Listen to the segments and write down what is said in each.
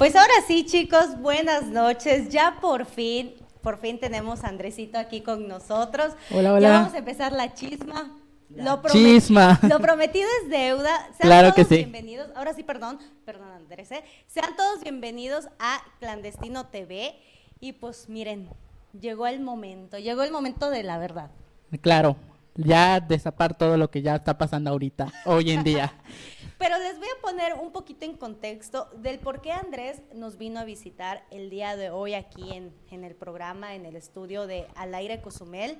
Pues ahora sí, chicos, buenas noches. Ya por fin, por fin tenemos a Andresito aquí con nosotros. Hola, hola. Ya vamos a empezar la chisma. Lo, Chisma. lo prometido es deuda. Sean Claro todos que sí. bienvenidos. Ahora sí, perdón, perdón Andrés. ¿eh? Sean todos bienvenidos a Clandestino TV. Y pues miren, llegó el momento, llegó el momento de la verdad. Claro, ya destapar todo lo que ya está pasando ahorita, hoy en día. Pero les voy a poner un poquito en contexto del por qué Andrés nos vino a visitar el día de hoy aquí en, en el programa, en el estudio de Al Aire Cozumel.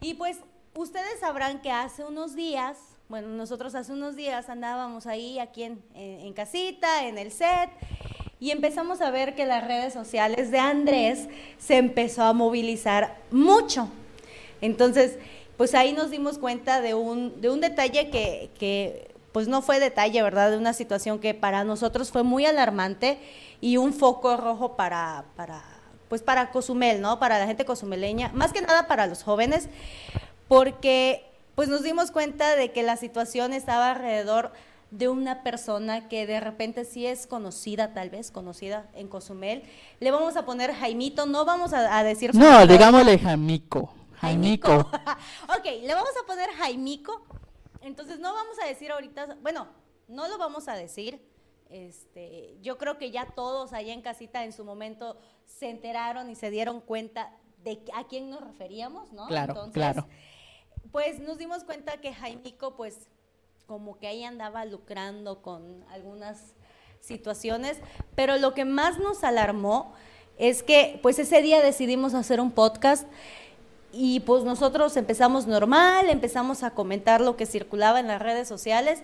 Y pues ustedes sabrán que hace unos días, bueno, nosotros hace unos días andábamos ahí, aquí en, en- en casita, en el set, y empezamos a ver que las redes sociales de Andrés se empezó a movilizar mucho. Entonces, pues ahí nos dimos cuenta de un, de un detalle que, que, pues no fue detalle, ¿verdad? De una situación que para nosotros fue muy alarmante y un foco rojo para, para, pues para Cozumel, ¿no? Para la gente cozumeleña, más que nada para los jóvenes, porque pues nos dimos cuenta de que la situación estaba alrededor de una persona que de repente sí es conocida, tal vez conocida en Cozumel. Le vamos a poner Jaimito, no vamos a, a decir No, digámosle Jaimico. Jaimico. ok, le vamos a poner Jaimico. Entonces no vamos a decir ahorita, bueno, no lo vamos a decir. Este, yo creo que ya todos allá en casita en su momento se enteraron y se dieron cuenta de a quién nos referíamos, ¿no? Claro, claro. Pues nos dimos cuenta que Jaimico, pues, como que ahí andaba lucrando con algunas situaciones, pero lo que más nos alarmó es que, pues, ese día decidimos hacer un podcast y pues nosotros empezamos normal, empezamos a comentar lo que circulaba en las redes sociales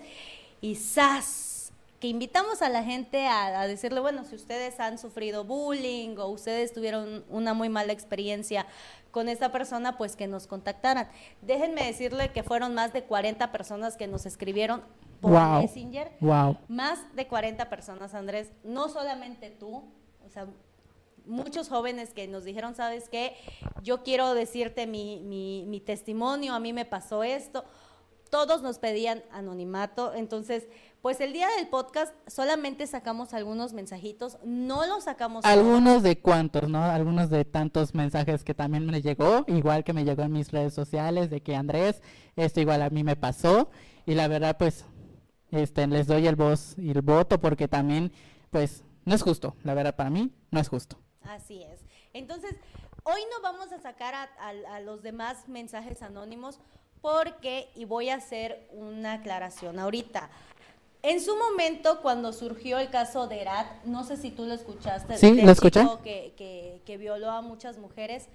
y ¡zas! Que invitamos a la gente a, a decirle, bueno, si ustedes han sufrido bullying o ustedes tuvieron una muy mala experiencia con esta persona, pues que nos contactaran. Déjenme decirle que fueron más de 40 personas que nos escribieron por Wow. Messenger. Wow. Más de 40 personas, Andrés, no solamente tú, o sea, muchos jóvenes que nos dijeron, ¿sabes qué? Yo quiero decirte mi, mi, mi testimonio, a mí me pasó esto. Todos nos pedían anonimato, entonces, pues el día del podcast solamente sacamos algunos mensajitos, no los sacamos. Algunos de cuantos, ¿no? Algunos de tantos mensajes que también me llegó, igual que me llegó en mis redes sociales, de que Andrés, esto igual a mí me pasó. Y la verdad, pues, este, les doy el voz y el voto porque también, pues, no es justo. La verdad, para mí, no es justo. Así es. Entonces, hoy no vamos a sacar a, a- a los demás mensajes anónimos porque, y voy a hacer una aclaración ahorita. En su momento, cuando surgió el caso de Erat, no sé si tú lo escuchaste, Sí, lo escuché. que, que, que violó a muchas mujeres.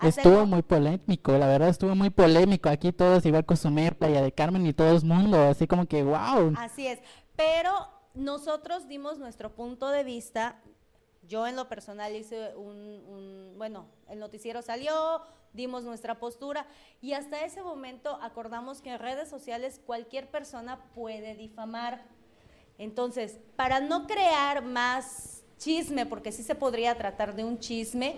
Estuvo muy polémico, la verdad estuvo muy polémico. Aquí todos igual Cozumel, Playa de Carmen y todo el mundo, así como que wow. Así es, pero nosotros dimos nuestro punto de vista. Yo en lo personal hice un, bueno, el noticiero salió, dimos nuestra postura y hasta ese momento acordamos que en redes sociales cualquier persona puede difamar. Entonces, para no crear más chisme, porque sí se podría tratar de un chisme,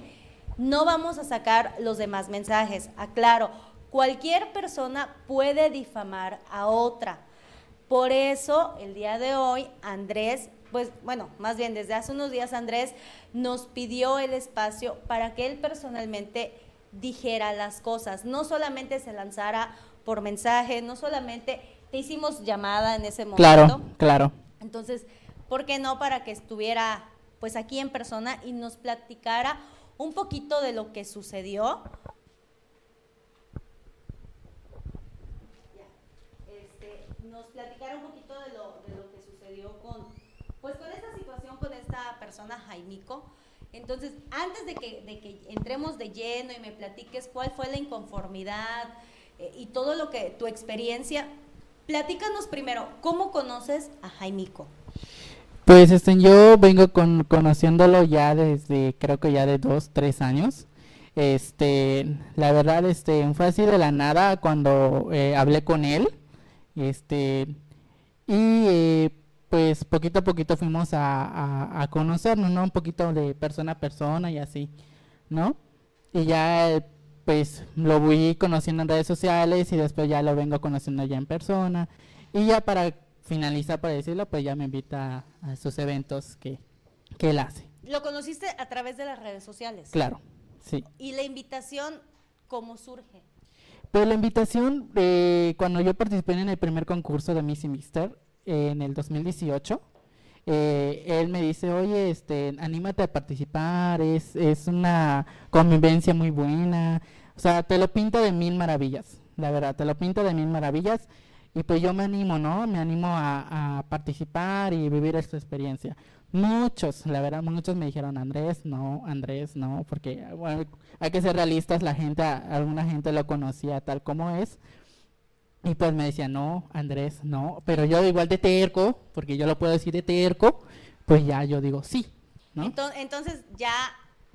no vamos a sacar los demás mensajes. Aclaro, cualquier persona puede difamar a otra. Por eso, el día de hoy, Andrés, pues bueno, más bien desde hace unos días Andrés nos pidió el espacio para que él personalmente dijera las cosas, no solamente se lanzara por mensaje, no solamente te hicimos llamada en ese momento. Claro, claro. Entonces, ¿por qué no para que estuviera pues aquí en persona y nos platicara un poquito de lo que sucedió? Este, nos platicara un poquito de lo, de lo que sucedió con pues con esta situación con esta persona Jaimico. Entonces, antes de que, de que entremos de lleno y me platiques cuál fue la inconformidad eh, y todo lo que tu experiencia, platícanos primero, ¿cómo conoces a Jaimico? Pues este, yo vengo con, conociéndolo ya desde, creo que ya de dos, tres años. Este, la verdad, este, fue así de la nada cuando eh, hablé con él. Este, y eh, pues poquito a poquito fuimos a, a, a conocernos, ¿no? Un poquito de persona a persona y así, ¿no? Y ya, pues lo voy conociendo en redes sociales y después ya lo vengo conociendo ya en persona. Y ya para finalizar, por decirlo, pues ya me invita a, a sus eventos que, que él hace. Lo conociste a través de las redes sociales. Claro, sí. ¿Y la invitación cómo surge? Pues la invitación, eh, cuando yo participé en el primer concurso de Miss y Mister en el 2018, eh, él me dice, oye, este, anímate a participar, es, es una convivencia muy buena, o sea, te lo pinta de mil maravillas, la verdad, te lo pinta de mil maravillas y pues yo me animo, ¿no? Me animo a, participar y vivir esta experiencia. Muchos, la verdad, muchos me dijeron, Andrés, no, Andrés, no, porque bueno, hay que ser realistas, la gente, alguna gente lo conocía tal como es, y pues me decía, no, Andrés, no. Pero yo igual de terco, porque yo lo puedo decir de terco, pues ya yo digo sí. ¿no? Entonces, ya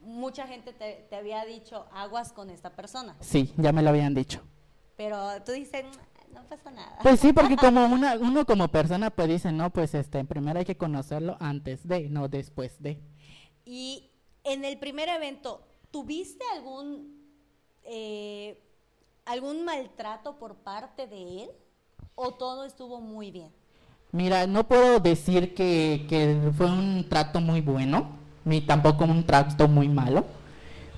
mucha gente te, había dicho aguas con esta persona. Sí, ya me lo habían dicho. Pero tú dices, mm, no pasa nada. Pues sí, porque como una, uno como persona pues dice, no, pues este, primero hay que conocerlo antes de, no después de. Y en el primer evento, ¿tuviste algún... Eh, algún maltrato por parte de él o todo estuvo muy bien? Mira, no puedo decir que, fue un trato muy bueno, ni tampoco un trato muy malo.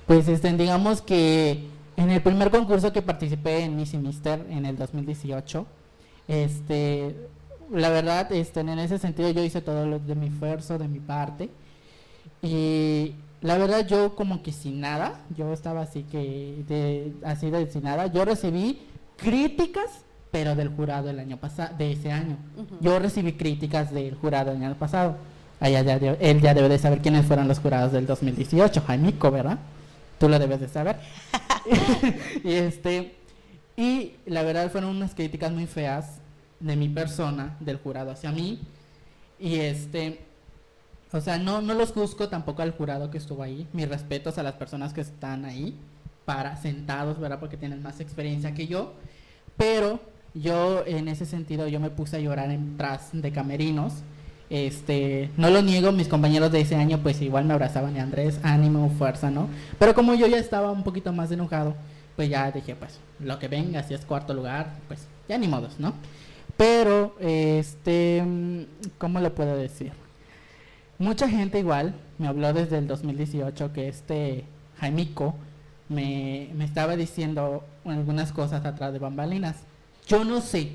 Pues este, digamos que en el primer concurso que participé en Miss y Mister en el 2018, este, la verdad, este, en ese sentido yo hice todo lo de mi esfuerzo, de mi parte. Y la verdad yo como que sin nada, yo estaba así que de, así de sin nada, yo recibí críticas, pero del jurado el año pasado, de ese año. Yo recibí críticas del jurado el año pasado. Allá ya, él ya debe de saber quiénes fueron los jurados del 2018, Jaimico, ¿verdad? Tú lo debes de saber. y este y la verdad fueron unas críticas muy feas de mi persona, del jurado hacia mí. Y este o sea, no, no los juzgo tampoco al jurado que estuvo ahí. Mis respetos a las personas que están ahí, para sentados, ¿verdad? Porque tienen más experiencia que yo. Pero yo, en ese sentido, yo me puse a llorar en tras de camerinos. Este, no lo niego, mis compañeros de ese año pues igual me abrazaban y Andrés, ánimo, fuerza, ¿no? Pero como yo ya estaba un poquito más enojado, pues ya dije, pues lo que venga, si es cuarto lugar, pues ya ni modos, ¿no? Pero, este, ¿cómo lo puedo decir? Mucha gente igual me habló desde el 2018 que este Jaimico me, me estaba diciendo algunas cosas atrás de bambalinas. Yo no sé,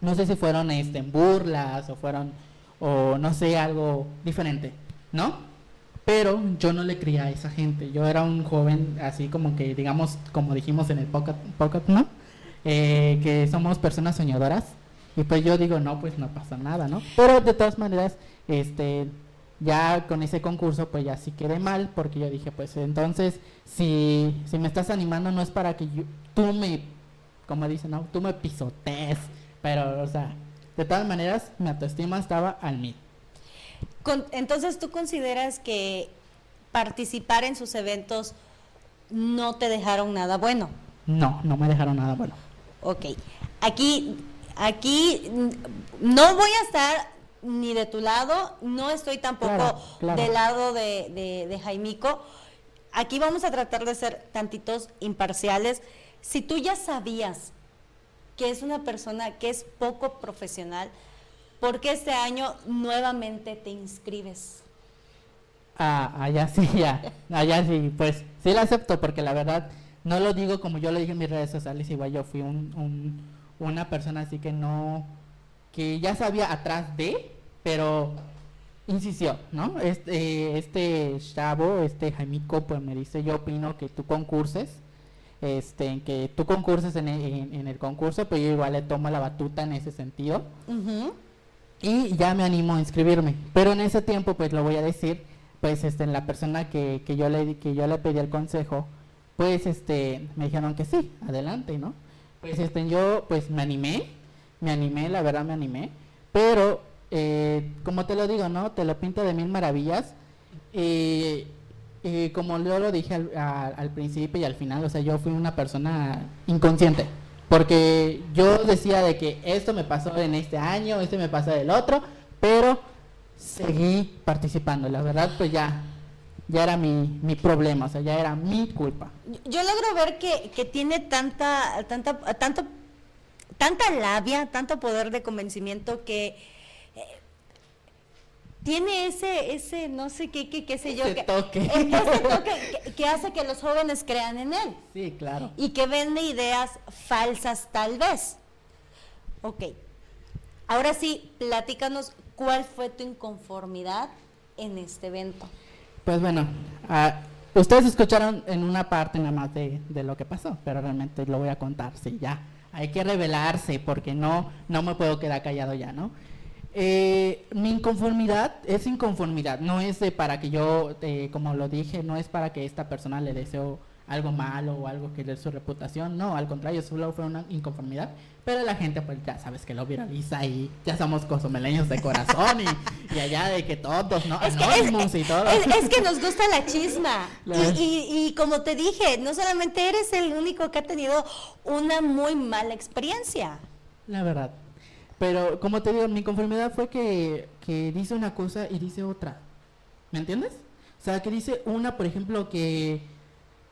no sé si fueron este, en burlas o fueron, o no sé, algo diferente, ¿no? Pero yo no le creía a esa gente. Yo era un joven así como que, digamos, como dijimos en el pocket, ¿no? Eh, que somos personas soñadoras. Y pues yo digo, no, pues no pasa nada, ¿no? Pero de todas maneras, este, ya con ese concurso pues ya sí quedé mal porque yo dije pues entonces si, si me estás animando no es para que tú me, como dicen, no, tú me pisotees, pero o sea, de todas maneras mi autoestima estaba al mil. entonces tú consideras que participar en sus eventos no te dejaron nada bueno. No, no me dejaron nada bueno. Ok, aquí, aquí no voy a estar ni de tu lado, no estoy tampoco del lado de, de, Jaimico. Aquí vamos a tratar de ser tantitos imparciales. Si tú ya sabías que es una persona que es poco profesional, ¿por qué este año nuevamente te inscribes? Ah, allá sí, ya, allá sí, pues sí lo acepto porque la verdad no lo digo como yo lo dije en mis redes sociales, igual yo fui un, una persona así que no, que ya sabía atrás de, pero insistió, ¿no? Este, este chavo, este Jaimico, pues me dice, yo opino que tú concurses, este, que tú concurses en el, concurso, pero yo igual le tomo la batuta en ese sentido. Y ya me animo a inscribirme. Pero en ese tiempo, pues lo voy a decir, pues este, la persona que, que, yo le, que yo le pedí el consejo, pues este, me dijeron que sí, adelante, ¿no? Pues este, yo pues me animé, me animé, la verdad me animé, pero eh, como te lo digo, ¿no? Te lo pinto de mil maravillas. y como yo lo dije al, principio y al final, o sea, yo fui una persona inconsciente. Porque yo decía de que esto me pasó en este año, esto me pasó del otro, pero seguí participando. La verdad, pues ya, ya era mi, mi problema, o sea, ya era mi culpa. Yo logro ver que, que tiene tanta, tanta, tanto, tanta labia, tanto poder de convencimiento que tiene ese, ese, no sé qué, qué, qué sé yo, Ese que, toque. eh, ese toque que, que hace que los jóvenes crean en él Sí, claro. y que vende ideas falsas tal vez. Ok, ahora sí, platícanos cuál fue tu inconformidad en este evento. Pues bueno, ah, ustedes escucharon en una parte nada más de, de lo que pasó, pero realmente lo voy a contar, sí, ya. Hay que revelarse porque no, no me puedo quedar callado ya, ¿no? Eh, mi inconformidad es inconformidad, no es de para que yo, eh, como lo dije, no es para que esta persona le deseo algo malo o algo que le su reputación, no, al contrario, solo fue una inconformidad, pero la gente pues ya sabes que lo viraliza y ya somos cosomeleños de corazón y, y allá de que todos, ¿no? Es que, es, y todo. es- es que nos gusta la chisma. Y, y- y como te dije, no solamente eres el único que ha tenido una muy mala experiencia. La verdad. Pero como te digo, mi conformidad fue que, que dice una cosa y dice otra. ¿Me entiendes? O sea, que dice una, por ejemplo, que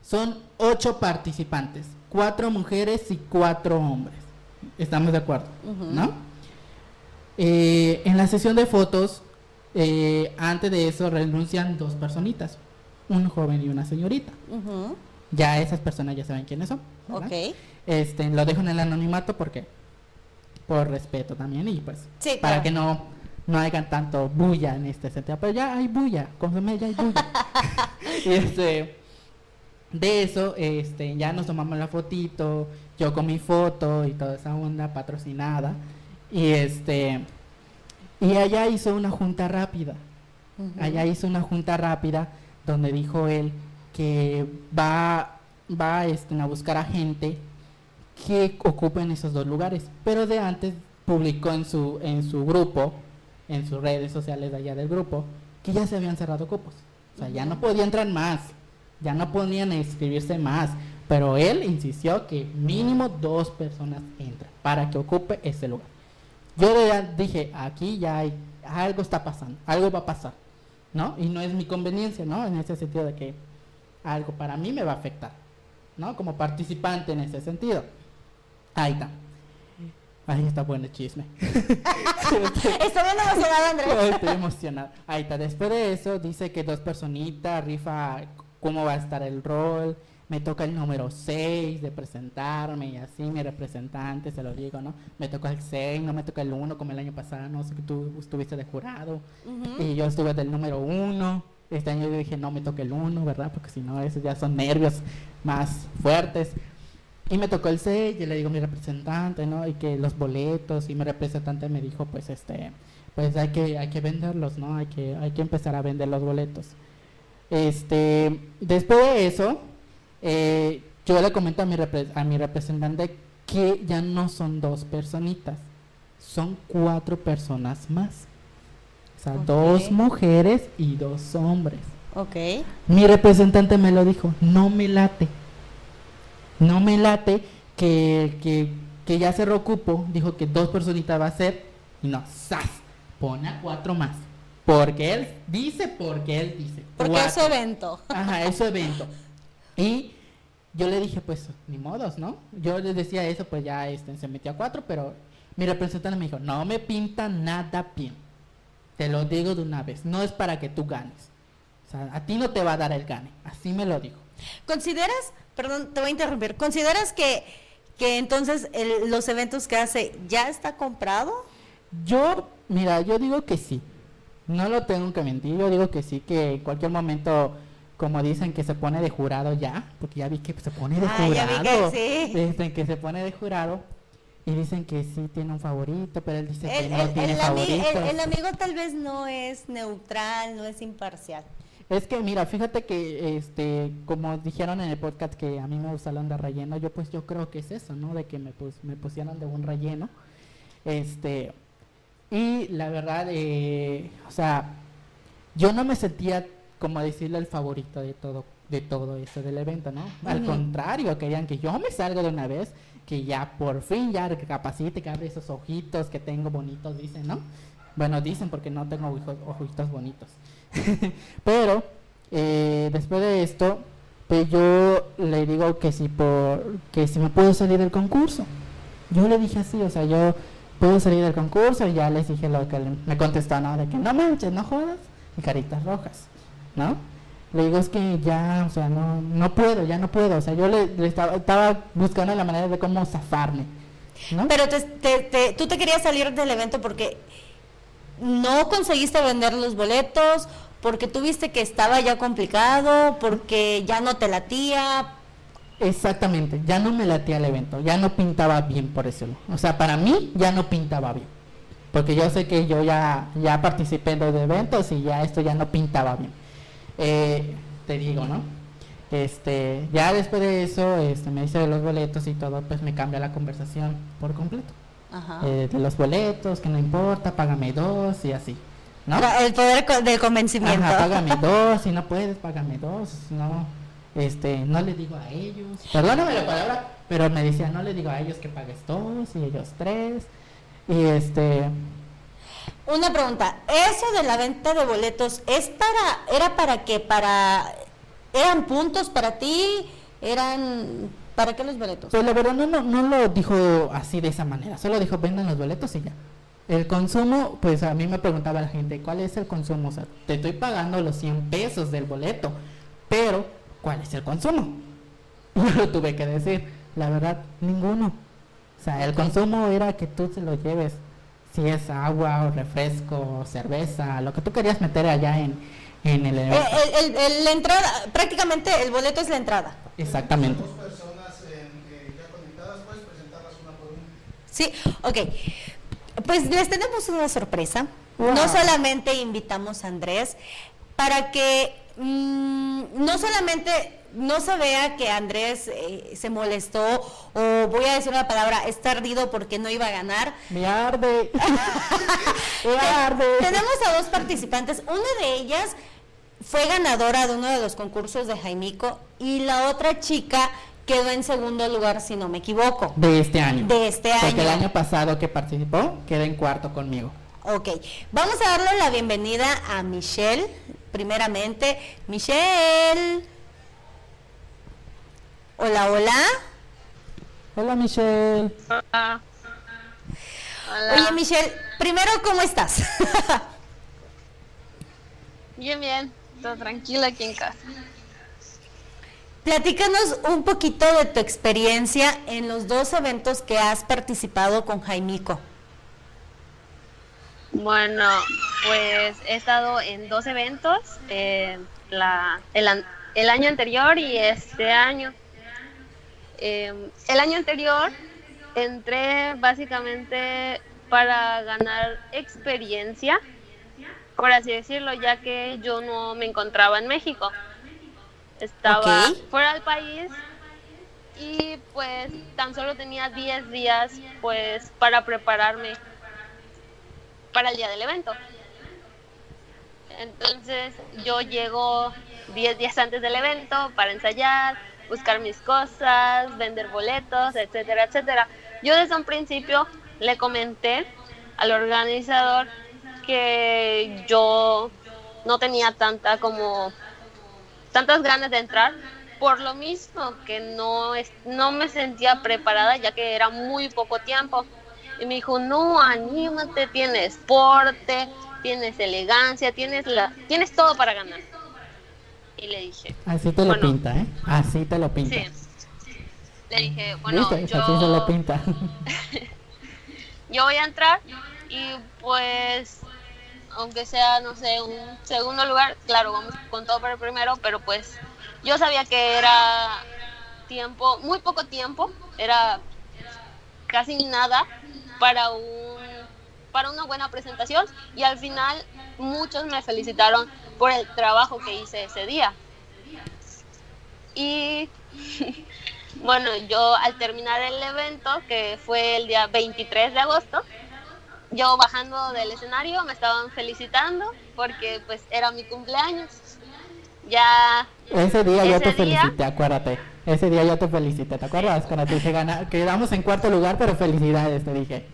son ocho participantes, cuatro mujeres y cuatro hombres. Estamos de acuerdo. ¿no? Eh, en la sesión de fotos, eh, antes de eso renuncian dos personitas, un joven y una señorita. Ya esas personas ya saben quiénes son. ¿verdad? Ok. Este, lo dejo en el anonimato porque por respeto también y pues Sí, para claro. que no no hagan tanto bulla en este sentido, pero ya hay bulla, confirmé ya hay bulla. y este de eso este ya nos tomamos la fotito, yo con mi foto y toda esa onda patrocinada y este y allá hizo una junta rápida. Allá hizo una junta rápida donde dijo él que va, va este, a buscar a gente que ocupen esos dos lugares. Pero de antes publicó en su, en su grupo, en sus redes sociales de allá del grupo, que ya se habían cerrado cupos. O sea, ya no podía entrar más, ya no podían inscribirse más. Pero él insistió que mínimo dos personas entran para que ocupe ese lugar. Yo dije, aquí ya hay, algo está pasando, algo va a pasar, ¿no? Y no es mi conveniencia, ¿no? En ese sentido de que algo para mí me va a afectar, ¿no? Como participante en ese sentido. Ahí está. Ahí está bueno el chisme. Está bien emocionado, Andrés. Estoy emocionado. Ahí está. Después de eso dice que dos personitas, rifa cómo va a estar el rol. Me toca el número 6 de presentarme y así, mi representante, se lo digo, ¿no? Me toca el 6, no me toca el 1 como el año pasado, no sé que tú estuviste de jurado. Y yo estuve del número 1. Este año yo dije, no me toca el 1, ¿verdad? Porque si no, esos ya son nervios más fuertes. Y me tocó el 6, y le digo a mi representante, ¿no? Y que los boletos, y mi representante me dijo, pues este, pues hay que, hay que venderlos, ¿no? Hay que, hay que empezar a vender los boletos. Este, después de eso, eh, yo le comento a mi, repre- a mi representante que ya no son dos personitas, son cuatro personas más. O sea, dos mujeres y dos hombres. Ok. Mi representante me lo dijo, no me late. No me late que, que, que ya cerró cupo, dijo que dos personitas va a ser, y no, ¡zas! Pone a cuatro más. Porque él dice, porque él dice. Porque es su evento. Ajá, es su evento. Y yo le dije, pues, ni modos, ¿no? Yo le decía eso, pues ya este, se metió a cuatro, pero mi representante me dijo, no me pinta nada bien. Te lo digo de una vez, no es para que tú ganes. O sea, a ti no te va a dar el gane. Así me lo dijo. ¿Consideras, perdón, te voy a interrumpir, ¿consideras que, que entonces el- los eventos que hace ya está comprado? Yo, mira, yo digo que sí. No lo tengo que mentir, yo digo que sí, que en cualquier momento, como dicen que se pone de jurado ya, porque ya vi que se pone de Ah, ya vi jurado. que sí. Dicen que se pone de jurado y dicen que sí tiene un favorito, pero él dice que El, no el- tiene el ami- el- amigo tal vez no es neutral, no es imparcial. Es que mira, fíjate que este, como dijeron en el podcast que a mí me gusta la onda relleno, yo pues yo creo que es eso, ¿no? De que me, me pusieron de un relleno. Este, y la verdad, eh, o sea, yo no me sentía como decirle el favorito de todo, de todo eso del evento, ¿no? Al contrario, querían que yo me salga de una vez, que ya por fin ya recapacite, que abre esos ojitos que tengo bonitos, dicen, ¿no? Bueno, dicen porque no tengo ojos- ojitos bonitos. Pero eh, después de esto, pues yo le digo que si por que si me puedo salir del concurso. Yo le dije así, o sea, yo puedo salir del concurso y ya les dije lo que me contestó, ¿no? De que no manches, no jodas y caritas rojas, ¿no? Le digo, es que ya, o sea, no, no puedo, ya no puedo. O sea, yo le, estaba, buscando la manera de cómo zafarme. ¿no? Pero te, tú te querías salir del evento porque no conseguiste vender los boletos, porque tuviste que estaba ya complicado, porque ya no te latía. Exactamente, ya no me latía el evento, ya no pintaba bien por eso. O sea, para mí ya no pintaba bien. Porque yo sé que yo ya, ya participé en los eventos y ya esto ya no pintaba bien. Eh, te digo, ¿no? Este, ya después de eso, este, me dice de los boletos y todo, pues me cambia la conversación por completo. Eh, de los boletos, que no importa, págame dos y así. ¿no? El poder del convencimiento. Ajá, págame dos, si no puedes, págame dos, no, este, no le digo a ellos, perdóname la palabra, pero me decía, no le digo a ellos que pagues dos y ellos tres, y este, una pregunta, eso de la venta de boletos es para era para qué? Para eran puntos para ti, eran ¿para qué los boletos? Pues la verdad no, no, lo dijo así de esa manera, solo dijo vendan los boletos y ya. El consumo, pues a mí me preguntaba la gente, ¿cuál es el consumo? O sea, te estoy pagando los 100 pesos del boleto, pero ¿cuál es el consumo? Yo lo tuve que decir, la verdad, ninguno. O sea, el consumo era que tú se lo lleves si es agua o refresco o cerveza, lo que tú querías meter allá en, en el, eh, el, La entrada, prácticamente el boleto es la entrada. Exactamente. Sí, ok. Pues les tenemos una sorpresa. No solamente invitamos a Andrés para que mm, no solamente no se vea que Andrés eh, se molestó o voy a decir una palabra, está ardido porque no iba a ganar. Me arde. Me arde. Tenemos a dos participantes, una de ellas fue ganadora de uno de los concursos de Jaimico y la otra chica quedó en segundo lugar, si no me equivoco. De este año. De este año. Porque el año pasado que participó, quedó en cuarto conmigo. Ok, vamos a darle la bienvenida a Michelle, primeramente. Michelle. Hola, hola. Hola, Michelle. Hola. Oye, Michelle, primero, ¿cómo estás? bien, bien. Todo tranquilo aquí en casa. Platícanos un poquito de tu experiencia en los dos eventos que has participado con Jaimico. Bueno, pues he estado en dos eventos, eh, la, el año anterior y este año. Em, el año anterior entré básicamente para ganar experiencia, por así decirlo, ya que yo no me encontraba en México. Estaba fuera del país y pues tan solo tenía 10 días pues para prepararme para el día del evento. Entonces yo llego 10 días antes del evento para ensayar, buscar mis cosas, vender boletos, etcétera, etcétera. Yo desde un principio le comenté al organizador que yo no tenía tanta como tantas ganas de entrar por lo mismo que no no me sentía preparada ya que era muy poco tiempo y me dijo no anímate tienes porte tienes elegancia tienes la tienes todo para ganar y le dije... Así te lo pinta, ¿eh? Así te lo pinta. Sí. Le dije, bueno, yo... Así se lo pinta. yo voy a entrar y pues, aunque sea, no sé, un segundo lugar, claro, vamos con todo para el primero, pero pues yo sabía que era tiempo, muy poco tiempo, era casi nada para un para una buena presentación y al final muchos me felicitaron por el trabajo que hice ese día. Y bueno, yo al terminar el evento, que fue el día 23 de agosto, yo bajando del escenario me estaban felicitando porque pues era mi cumpleaños. Ya... Ese día yo te felicité, acuérdate. Ese día yo te felicité, ¿te acuerdas? Cuando te dije ganar, quedamos en cuarto lugar, pero felicidades, te dije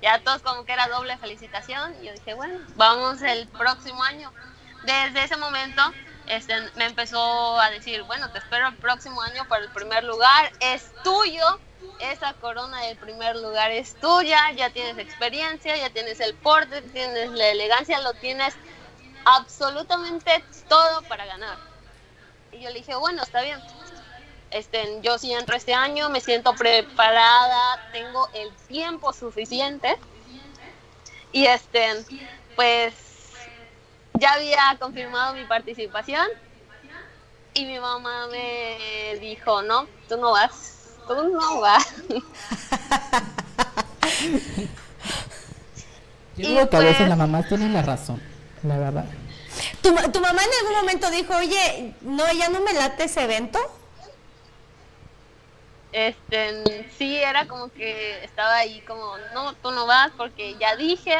ya todos como que era doble felicitación. Y yo dije, bueno, vamos el próximo año. Desde ese momento este, me empezó a decir, bueno, te espero el próximo año para el primer lugar, es tuyo, esa corona del primer lugar es tuya, ya tienes experiencia, ya tienes el porte, tienes la elegancia, lo tienes absolutamente todo para ganar. Y yo le dije, bueno, está bien. Este, yo sí entro este año, me siento preparada, tengo el tiempo suficiente. Y este, pues ya había confirmado mi participación y mi mamá me dijo, no, tú no vas, tú no vas. Yo digo que a veces pues las mamás tienen la razón, la verdad. ¿Tu, ¿Tu mamá en algún momento dijo, oye, no, ya no me late ese evento? este sí era como que estaba ahí como no tú no vas porque ya dije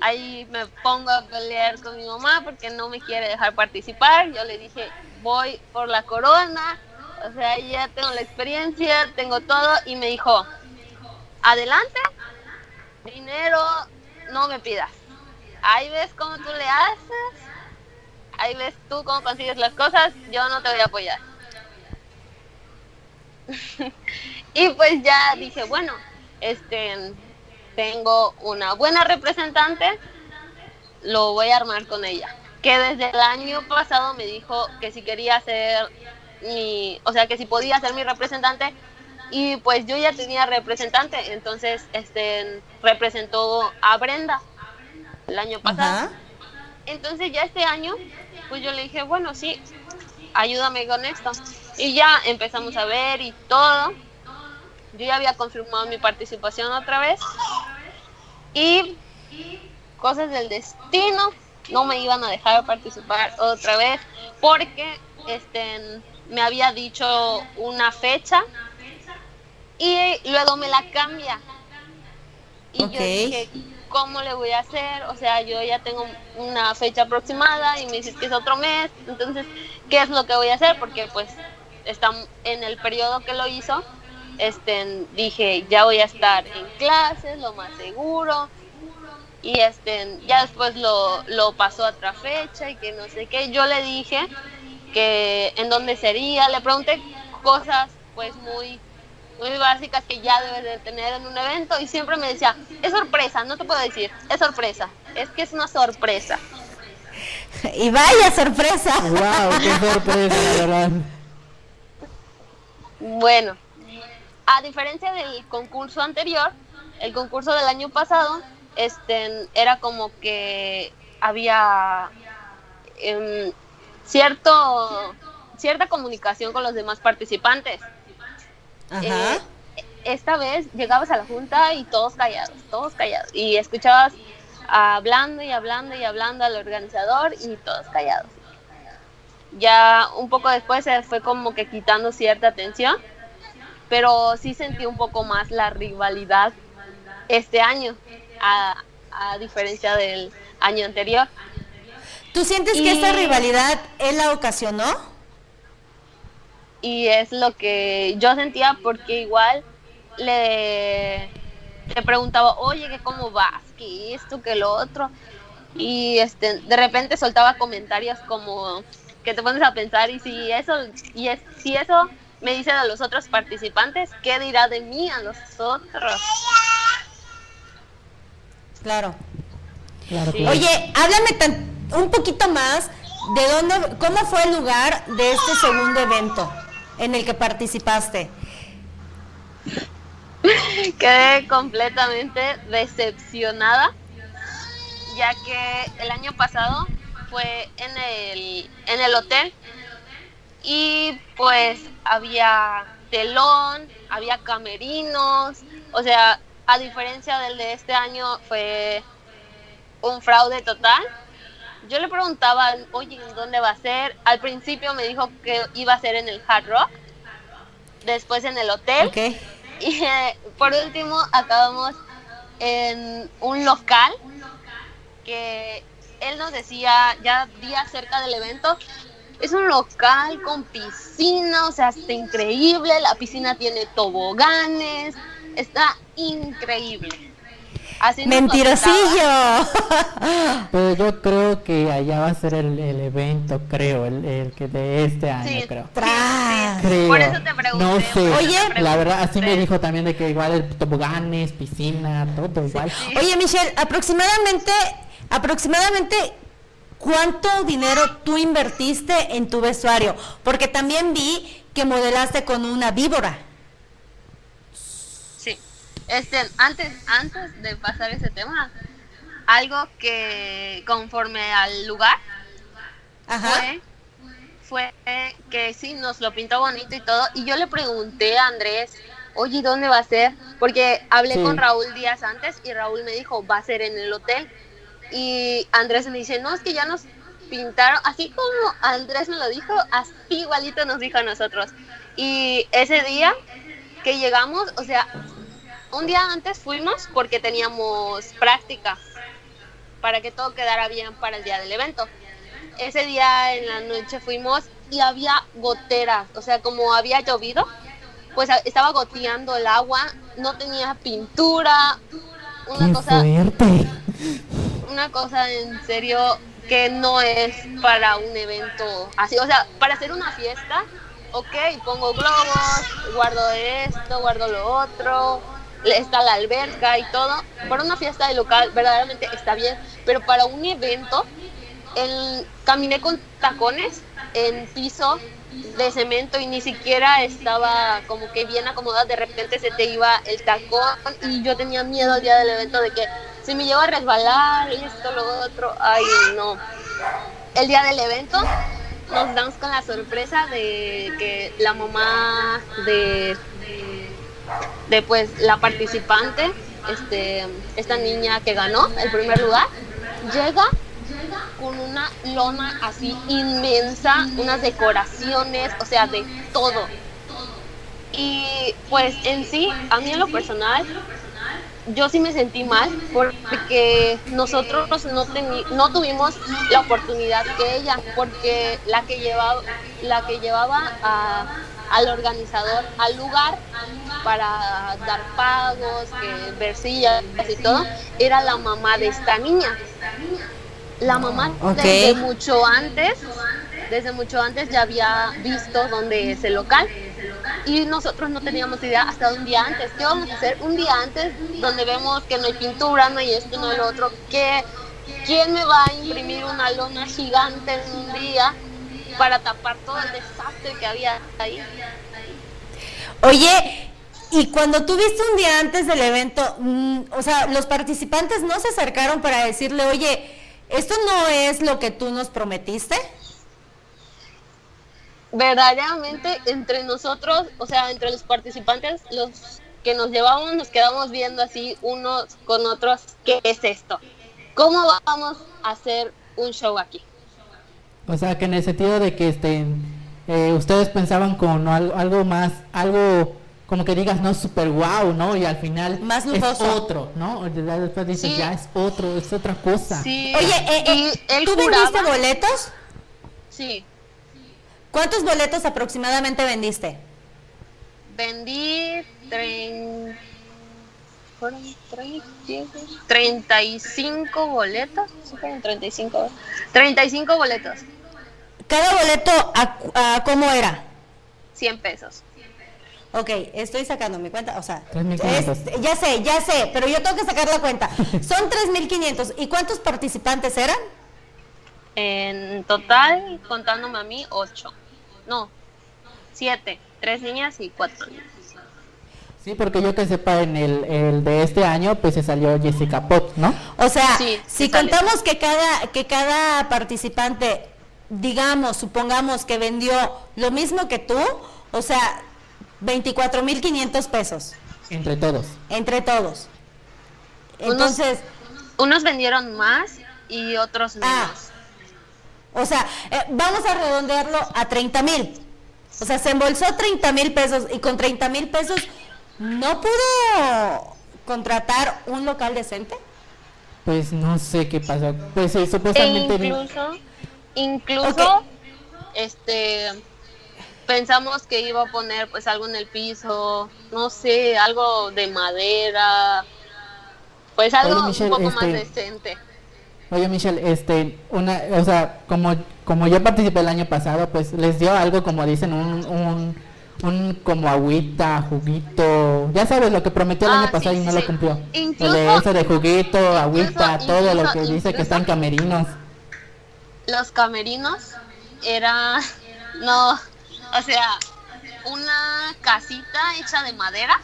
ahí me pongo a pelear con mi mamá porque no me quiere dejar participar yo le dije voy por la corona o sea ya tengo la experiencia tengo todo y me dijo adelante dinero no me pidas ahí ves cómo tú le haces ahí ves tú cómo consigues las cosas yo no te voy a apoyar y pues ya dije, bueno, este tengo una buena representante, lo voy a armar con ella. Que desde el año pasado me dijo que si quería ser mi, o sea, que si podía ser mi representante y pues yo ya tenía representante, entonces este representó a Brenda el año pasado. Entonces ya este año, pues yo le dije, bueno, sí, ayúdame con esto. Y ya empezamos a ver y todo. Yo ya había confirmado mi participación otra vez. Y cosas del destino no me iban a dejar participar otra vez porque este me había dicho una fecha y luego me la cambia. Y yo dije, ¿cómo le voy a hacer? O sea, yo ya tengo una fecha aproximada y me dices que es otro mes, entonces, ¿qué es lo que voy a hacer? Porque pues está en el periodo que lo hizo, este, dije, ya voy a estar en clases, lo más seguro, y este, ya después lo, lo pasó a otra fecha y que no sé qué, yo le dije que en dónde sería, le pregunté cosas pues muy muy básicas que ya debes de tener en un evento y siempre me decía, es sorpresa, no te puedo decir, es sorpresa, es que es una sorpresa. Y vaya sorpresa. Wow, qué sorpresa, la verdad. Bueno, a diferencia del concurso anterior, el concurso del año pasado, este, era como que había em, cierto cierta comunicación con los demás participantes. Eh, esta vez llegabas a la junta y todos callados, todos callados. Y escuchabas hablando y hablando y hablando al organizador y todos callados. Ya un poco después se fue como que quitando cierta atención, pero sí sentí un poco más la rivalidad este año, a, diferencia del año anterior. ¿Tú sientes que esta rivalidad él la ocasionó? Y es lo que yo sentía porque igual le, le preguntaba, oye, que cómo vas, que esto, que lo otro, y este, de repente soltaba comentarios como que te pones a pensar y si eso, y es, si eso me dicen a los otros participantes, ¿qué dirá de mí a los otros? Claro. Oye, háblame un poquito más de dónde, cómo fue el lugar de este segundo evento en el que participaste? Quedé completamente decepcionada, ya que el año pasado fue en el, en el hotel y pues había telón, había camerinos, o sea, a diferencia del de este año fue un fraude total yo le preguntaba, oye, ¿dónde va a ser? Al principio me dijo que iba a ser en el Hard Rock, después en el hotel. Y eh, por último acabamos en un local que él nos decía ya días cerca del evento. Es un local con piscina, o sea, está increíble. La piscina tiene toboganes, está increíble. Mentirosillo. Pero yo creo que allá va a ser el, el evento, creo, el, el que de este año, Sí. creo. Tras. Creo. Por eso te pregunté, No sé. Oye, la verdad, así me dijo también de que igual el toboganes, piscina, todo igual. Oye, Michelle, aproximadamente, aproximadamente, ¿cuánto dinero tú invertiste en tu vestuario? Porque también vi que modelaste con una víbora. Este, antes, antes de pasar ese tema, algo que conforme al lugar Ajá. fue, fue que sí, nos lo pintó bonito y todo. Y yo le pregunté a Andrés, oye, ¿dónde va a ser? Porque hablé Sí. con Raúl días antes y Raúl me dijo, va a ser en el hotel. Y Andrés me dice, no, es que ya nos pintaron, así como Andrés me lo dijo, así igualito nos dijo a nosotros. Y ese día que llegamos, o sea, un día antes fuimos porque teníamos práctica para que todo quedara bien para el día del evento. Ese día en la noche fuimos y había goteras, o sea, como había llovido, pues a- estaba goteando el agua, no tenía pintura, una Qué cosa, fuerte. una cosa en serio que no es para un evento así, o sea, para hacer una fiesta, ok, pongo globos, guardo esto, guardo lo otro, está la alberca y todo, para una fiesta de local verdaderamente está bien, pero para un evento, el, caminé con tacones en piso de cemento y ni siquiera estaba como que bien acomodada, de repente se te iba el tacón y yo tenía miedo el día del evento de que se me lleva a resbalar, esto, lo otro, ay no. El día del evento nos damos con la sorpresa de que la mamá de pues la participante, este, esta niña que ganó el primer lugar, llega con una lona así inmensa, unas decoraciones, o sea, de todo. Y pues en sí, a mí en lo personal, yo sí me sentí mal porque nosotros no, no tuvimos la oportunidad que ella, porque la que llevaba, la que llevaba a- al organizador al lugar para dar pagos, que ver sillas y todo, era la mamá de esta niña. La mamá desde mucho antes, desde mucho antes ya había visto dónde es el local y nosotros no teníamos idea hasta un día antes. ¿Qué vamos a hacer un día antes donde vemos que no hay pintura, no hay esto, no hay lo otro? ¿Qué, ¿Quién me va a imprimir una lona gigante en un día para tapar todo el desastre que había ahí? Oye, y cuando tú viste un día antes del evento, mm, o sea, los participantes no se acercaron para decirle, oye, esto no es lo que tú nos prometiste. verdaderamente entre nosotros, o sea, entre los participantes, los que nos llevamos, nos quedamos viendo así unos con otros, ¿qué es esto? ¿Cómo vamos a hacer un show aquí? O sea, que en el sentido de que este, eh, ustedes pensaban con algo, algo más, algo como que digas, no, super wow, ¿no? Y al final Más es otro, ¿no? Después dices, Sí. ya es otro, es otra cosa. Sí, Oye, eh, eh, él ¿tú vendiste boletos? Sí, ¿Cuántos boletos aproximadamente vendiste? vendí trein- fueron trein- diez, 35 boletos, ¿sí fueron 35? 35 boletos, ¿Cada boleto a, a cómo era? 100 pesos. Ok, estoy sacando mi cuenta, o sea, 3,500. es- ya sé, ya sé, pero yo tengo que sacar la cuenta. Son 3.500. ¿Y cuántos participantes eran? En total, contándome a mí, 8. No, 7. 3 niñas y 4 niños. Sí, porque yo que sepa, en el, el de este año, pues se salió Jessica Pop, ¿no? O sea, Sí, si sale. contamos que cada, que cada participante, digamos, supongamos que vendió lo mismo que tú, o sea, 24.500 pesos Entre todos. entre todos. Unos- Entonces, Unos vendieron más y otros menos. Ah. o sea, eh, vamos a redondearlo a 30 mil. O sea, se embolsó 30 mil pesos y con 30 mil pesos no pudo contratar un local decente. Pues no sé qué pasó. Pues sí, E supuestamente. incluso, incluso, este, pensamos que iba a poner pues algo en el piso, no sé, algo de madera, pues algo un poco más este, decente. Oye Michelle, este, una, o sea, como, como yo participé el año pasado, pues les dio algo como dicen, un, un, un como agüita, juguito, ya sabes lo que prometió el año ah, pasado y no lo cumplió. Incluso, de eso de juguito, agüita, todo lo que dice que están camerinos. Los camerinos era, no, o sea, una casita hecha de madera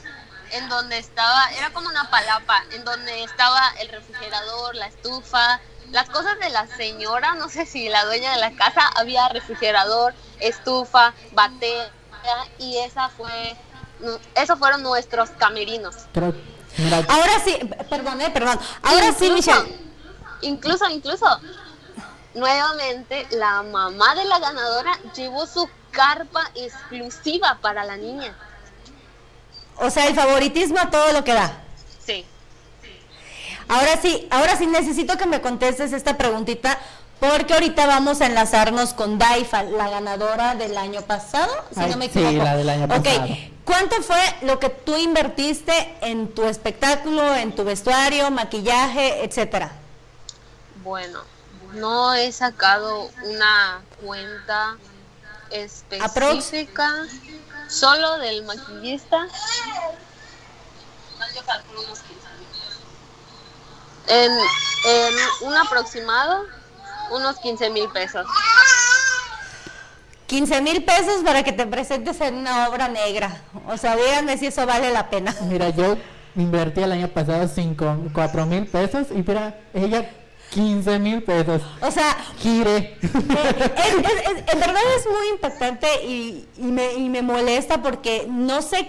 en donde estaba, era como una palapa, en donde estaba el refrigerador, la estufa, las cosas de la señora, no sé si la dueña de la casa había refrigerador, estufa, batea y esa fue, esos fueron nuestros camerinos. Ahora sí, perdón, eh, perdón. Ahora sí, Michelle. Incluso, incluso, nuevamente la mamá de la ganadora llevó su carpa exclusiva para la niña. O sea, el favoritismo a todo lo que da. Sí. Ahora sí, ahora sí necesito que me contestes esta preguntita porque ahorita vamos a enlazarnos con Daifa, la ganadora del año pasado, si no me equivoco. Sí, la del año pasado. ¿Cuánto fue lo que tú invertiste en tu espectáculo, en tu vestuario, maquillaje, etcétera? Bueno, no he sacado una cuenta específica solo del maquillista. En, en un aproximado, unos 15 mil pesos. 15 mil pesos para que te presentes en una obra negra. O sea, díganme si eso vale la pena. Mira, yo invertí el año pasado 5, 4 mil pesos y mira, ella 15 mil pesos. O sea, gire. Eh, en verdad es muy impactante y, me, y me molesta porque no sé,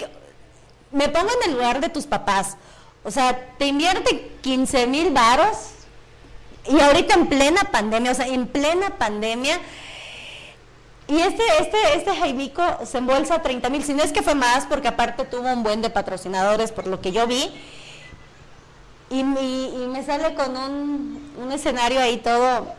me pongo en el lugar de tus papás. O sea, te invierte 15 mil varos y ahorita en plena pandemia, o sea, en plena pandemia. Y este, este, este Jaimico se embolsa 30 mil, si no es que fue más, porque aparte tuvo un buen de patrocinadores, por lo que yo vi. Y, y, me sale con un, un, escenario ahí todo.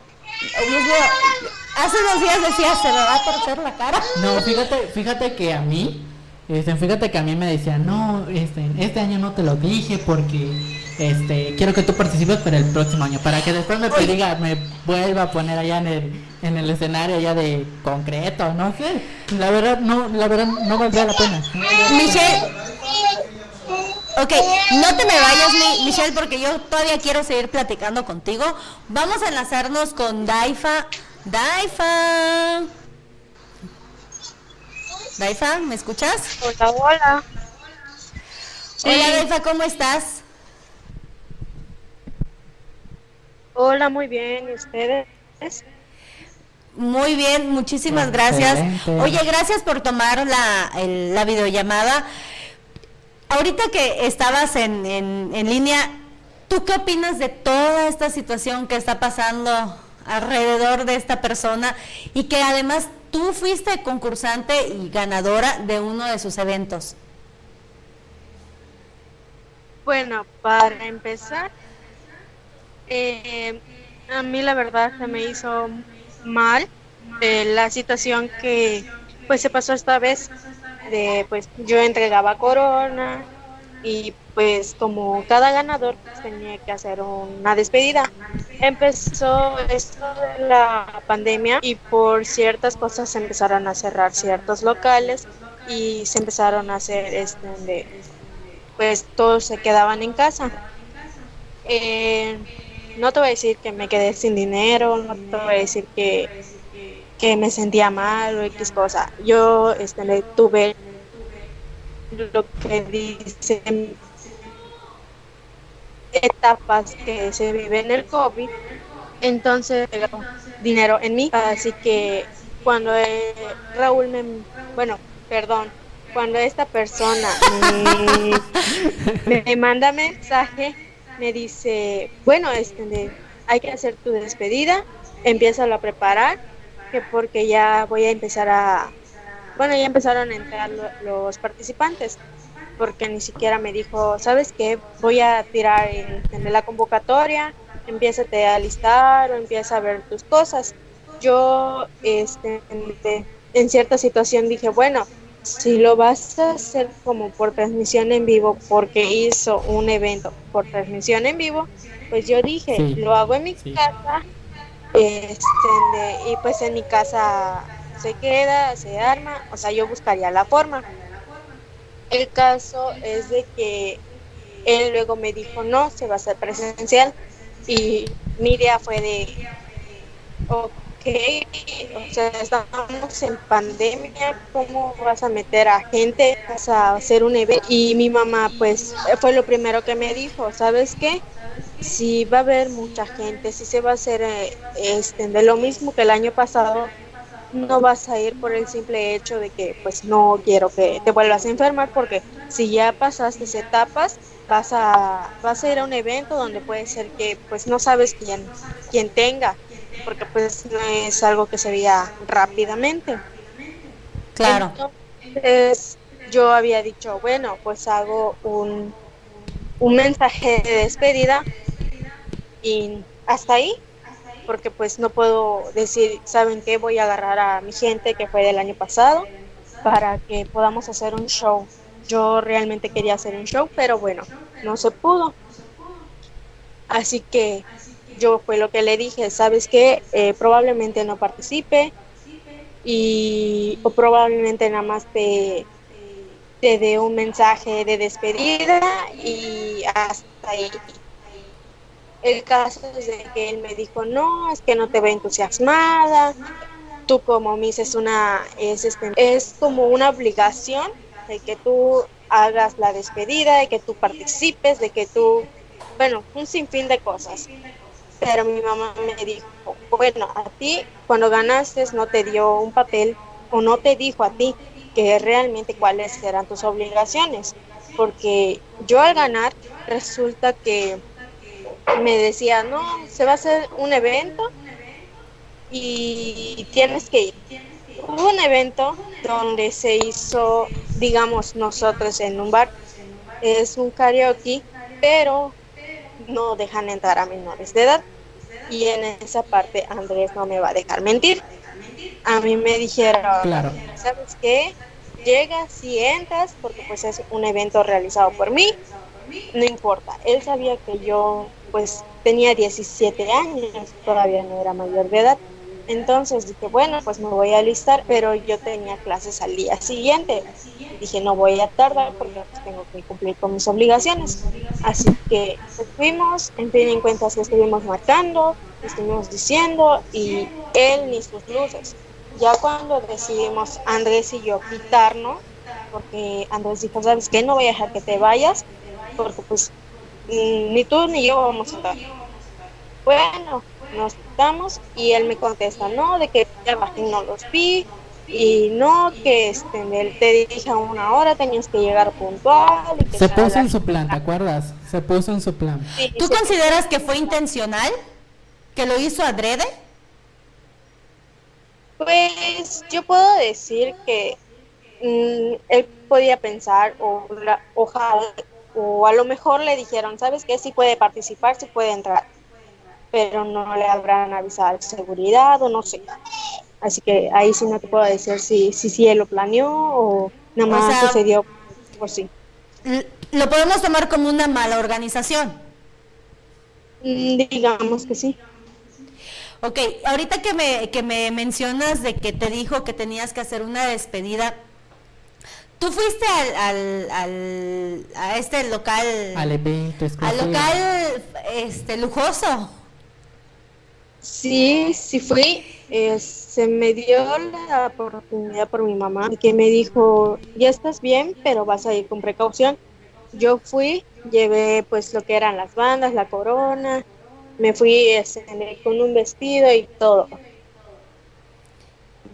hace unos días decía, se me va a torcer la cara. No, fíjate, fíjate que a mí, este, fíjate que a mí me decían, no, este, este año no te lo dije porque este, quiero que tú participes para el próximo año, para que después me diga, me vuelva a poner allá en el, en el escenario ya de concreto, no sé. La verdad, no, la verdad, no valdría la pena. Michelle, Ok, no te me vayas, Michelle, porque yo todavía quiero seguir platicando contigo. Vamos a enlazarnos con Daifa. Daifa. Daifa, ¿me escuchas? Hola, hola. Hola, Daifa, ¿cómo estás? Hola, muy bien. ¿Y ustedes? Muy bien, muchísimas gracias. Oye, gracias por tomar la, la videollamada ahorita que estabas en, en, línea, ¿tú qué opinas de toda esta situación que está pasando alrededor de esta persona y que además tú fuiste concursante y ganadora de uno de sus eventos? Bueno, para empezar, eh, a mí la verdad se me hizo mal eh, la situación que pues se pasó esta vez de pues yo entregaba corona y pues como cada ganador pues, tenía que hacer una despedida. Empezó esto de la pandemia y por ciertas cosas se empezaron a cerrar ciertos locales y se empezaron a hacer este de pues todos se quedaban en casa. Eh, no te voy a decir que me quedé sin dinero, no te voy a decir que que me sentía mal o X cosa. Yo este, tuve lo que dicen etapas que se vive en el COVID, entonces dinero en mí, así que cuando eh, Raúl me, bueno, perdón, cuando esta persona me, me manda mensaje, me dice, bueno, este, hay que hacer tu despedida, empieza a preparar que porque ya voy a empezar a, bueno, ya empezaron a entrar los participantes, porque ni siquiera me dijo, ¿sabes qué? Voy a tirar en, la convocatoria, empiézate a listar o empieza a ver tus cosas. Yo, este, en, cierta situación dije, bueno, si lo vas a hacer como por transmisión en vivo, porque hizo un evento por transmisión en vivo, pues yo dije, lo hago en mi casa, este, y pues en mi casa se queda, se arma, o sea, yo buscaría la forma. El caso es de que él luego me dijo, no, se va a hacer presencial. Y mi idea fue de, ok, o sea, estamos en pandemia, ¿cómo vas a meter a gente? Vas a hacer un evento. Y mi mamá, pues, fue lo primero que me dijo, ¿sabes qué? Si va a haber mucha gente, si se va a hacer eh, este, de lo mismo que el año pasado, no vas a ir por el simple hecho de que pues no quiero que te vuelvas a enfermar porque si ya pasaste etapas vas a vas a ir a un evento donde puede ser que pues no sabes quién quién tenga porque pues no es algo que se vea rápidamente claro entonces yo había dicho bueno pues hago un un mensaje de despedida y hasta ahí porque pues no puedo decir, ¿saben qué? Voy a agarrar a mi gente que fue del año pasado para que podamos hacer un show. Yo realmente quería hacer un show, pero bueno, no se pudo. Así que yo fue lo que le dije, ¿sabes qué? Eh, probablemente no participe y o probablemente nada más te, te dé un mensaje de despedida y hasta ahí el caso es de que él me dijo, no, es que no te ve entusiasmada, tú como Miss es una, es, este, es como una obligación de que tú hagas la despedida, de que tú participes, de que tú, bueno, un sinfín de cosas. Pero mi mamá me dijo, bueno, a ti cuando ganaste no te dio un papel o no te dijo a ti que realmente cuáles eran tus obligaciones, porque yo al ganar resulta que me decía, no, se va a hacer un evento y tienes que ir. Hubo un evento donde se hizo, digamos, nosotros en un bar, es un karaoke, pero no dejan entrar a menores de edad. Y en esa parte Andrés no me va a dejar mentir. A mí me dijeron, claro. ¿sabes qué? Llegas y entras porque pues es un evento realizado por mí. No importa. Él sabía que yo pues tenía 17 años, todavía no era mayor de edad. Entonces dije, bueno, pues me voy a alistar, pero yo tenía clases al día siguiente. Dije, no voy a tardar porque tengo que cumplir con mis obligaciones. Así que fuimos, en fin en cuentas que estuvimos marcando, estuvimos diciendo y él ni sus luces. Ya cuando decidimos Andrés y yo quitarnos, porque Andrés dijo, ¿sabes qué? No voy a dejar que te vayas, porque pues ni tú ni yo vamos a estar. Bueno, nos estamos y él me contesta, no, de que ya no los vi y no, que este, él te dije a una hora, tenías que llegar puntual. se puso en su plan, ¿te acuerdas? Se puso en su plan. ¿Tú consideras que fue intencional? ¿Que lo hizo adrede? Pues yo puedo decir que mm, él podía pensar o ojalá o a lo mejor le dijeron, ¿sabes qué? Sí puede participar, sí puede entrar, pero no le habrán avisado seguridad o no sé. Así que ahí sí no te puedo decir si, si, si él lo planeó o nada más sucedió por sí. ¿Lo podemos tomar como una mala organización? Mm, digamos que sí. Ok, ahorita que me, que me mencionas de que te dijo que tenías que hacer una despedida, Tú fuiste al, al, a este local. Al evento Al local este, lujoso. Sí, sí fui. Eh, se me dio la oportunidad por mi mamá que me dijo, ya estás bien, pero vas a ir con precaución. Yo fui, llevé pues lo que eran las bandas, la corona, me fui con un vestido y todo.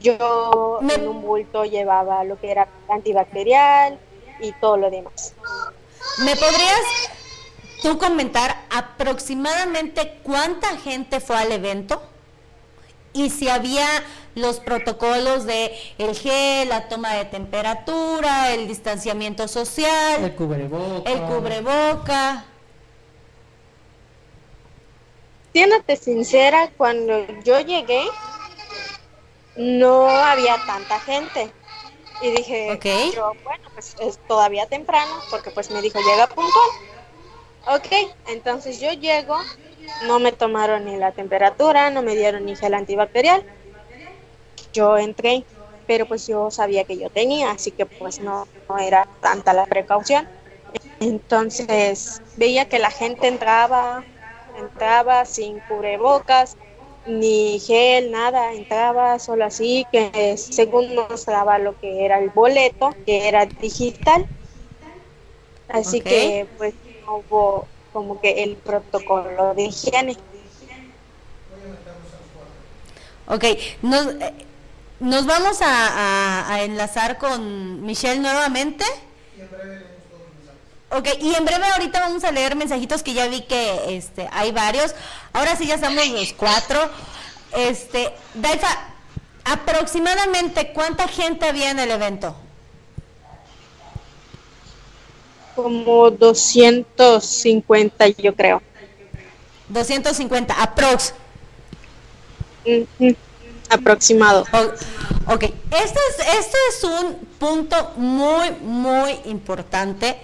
Yo en un bulto llevaba lo que era antibacterial y todo lo demás. ¿Me podrías tú comentar aproximadamente cuánta gente fue al evento? Y si había los protocolos de el gel, la toma de temperatura, el distanciamiento social, el cubreboca. El cubreboca. Siéndote sincera, cuando yo llegué, no había tanta gente. Y dije, Ok. yo, bueno, pues es todavía temprano, porque pues me dijo, llega puntual. Ok, entonces yo llego, no me tomaron ni la temperatura, no me dieron ni gel antibacterial. Yo entré, pero pues yo sabía que yo tenía, así que pues no, no era tanta la precaución. Entonces veía que la gente entraba, entraba sin cubrebocas, ni gel, nada, entraba solo así, que según mostraba lo que era el boleto, que era digital. Así que pues como que el protocolo de higiene. Ok, nos, eh, nos vamos a enlazar con Michelle nuevamente. Ok, y en breve ahorita vamos a leer mensajitos que ya vi que este, hay varios. Ahora sí ya estamos los cuatro. Este, Daifa, aproximadamente cuánta gente había en el evento? Como 250 yo creo. 250, aprox. Aproximado. O- ok, esto es, esto es un punto muy, muy importante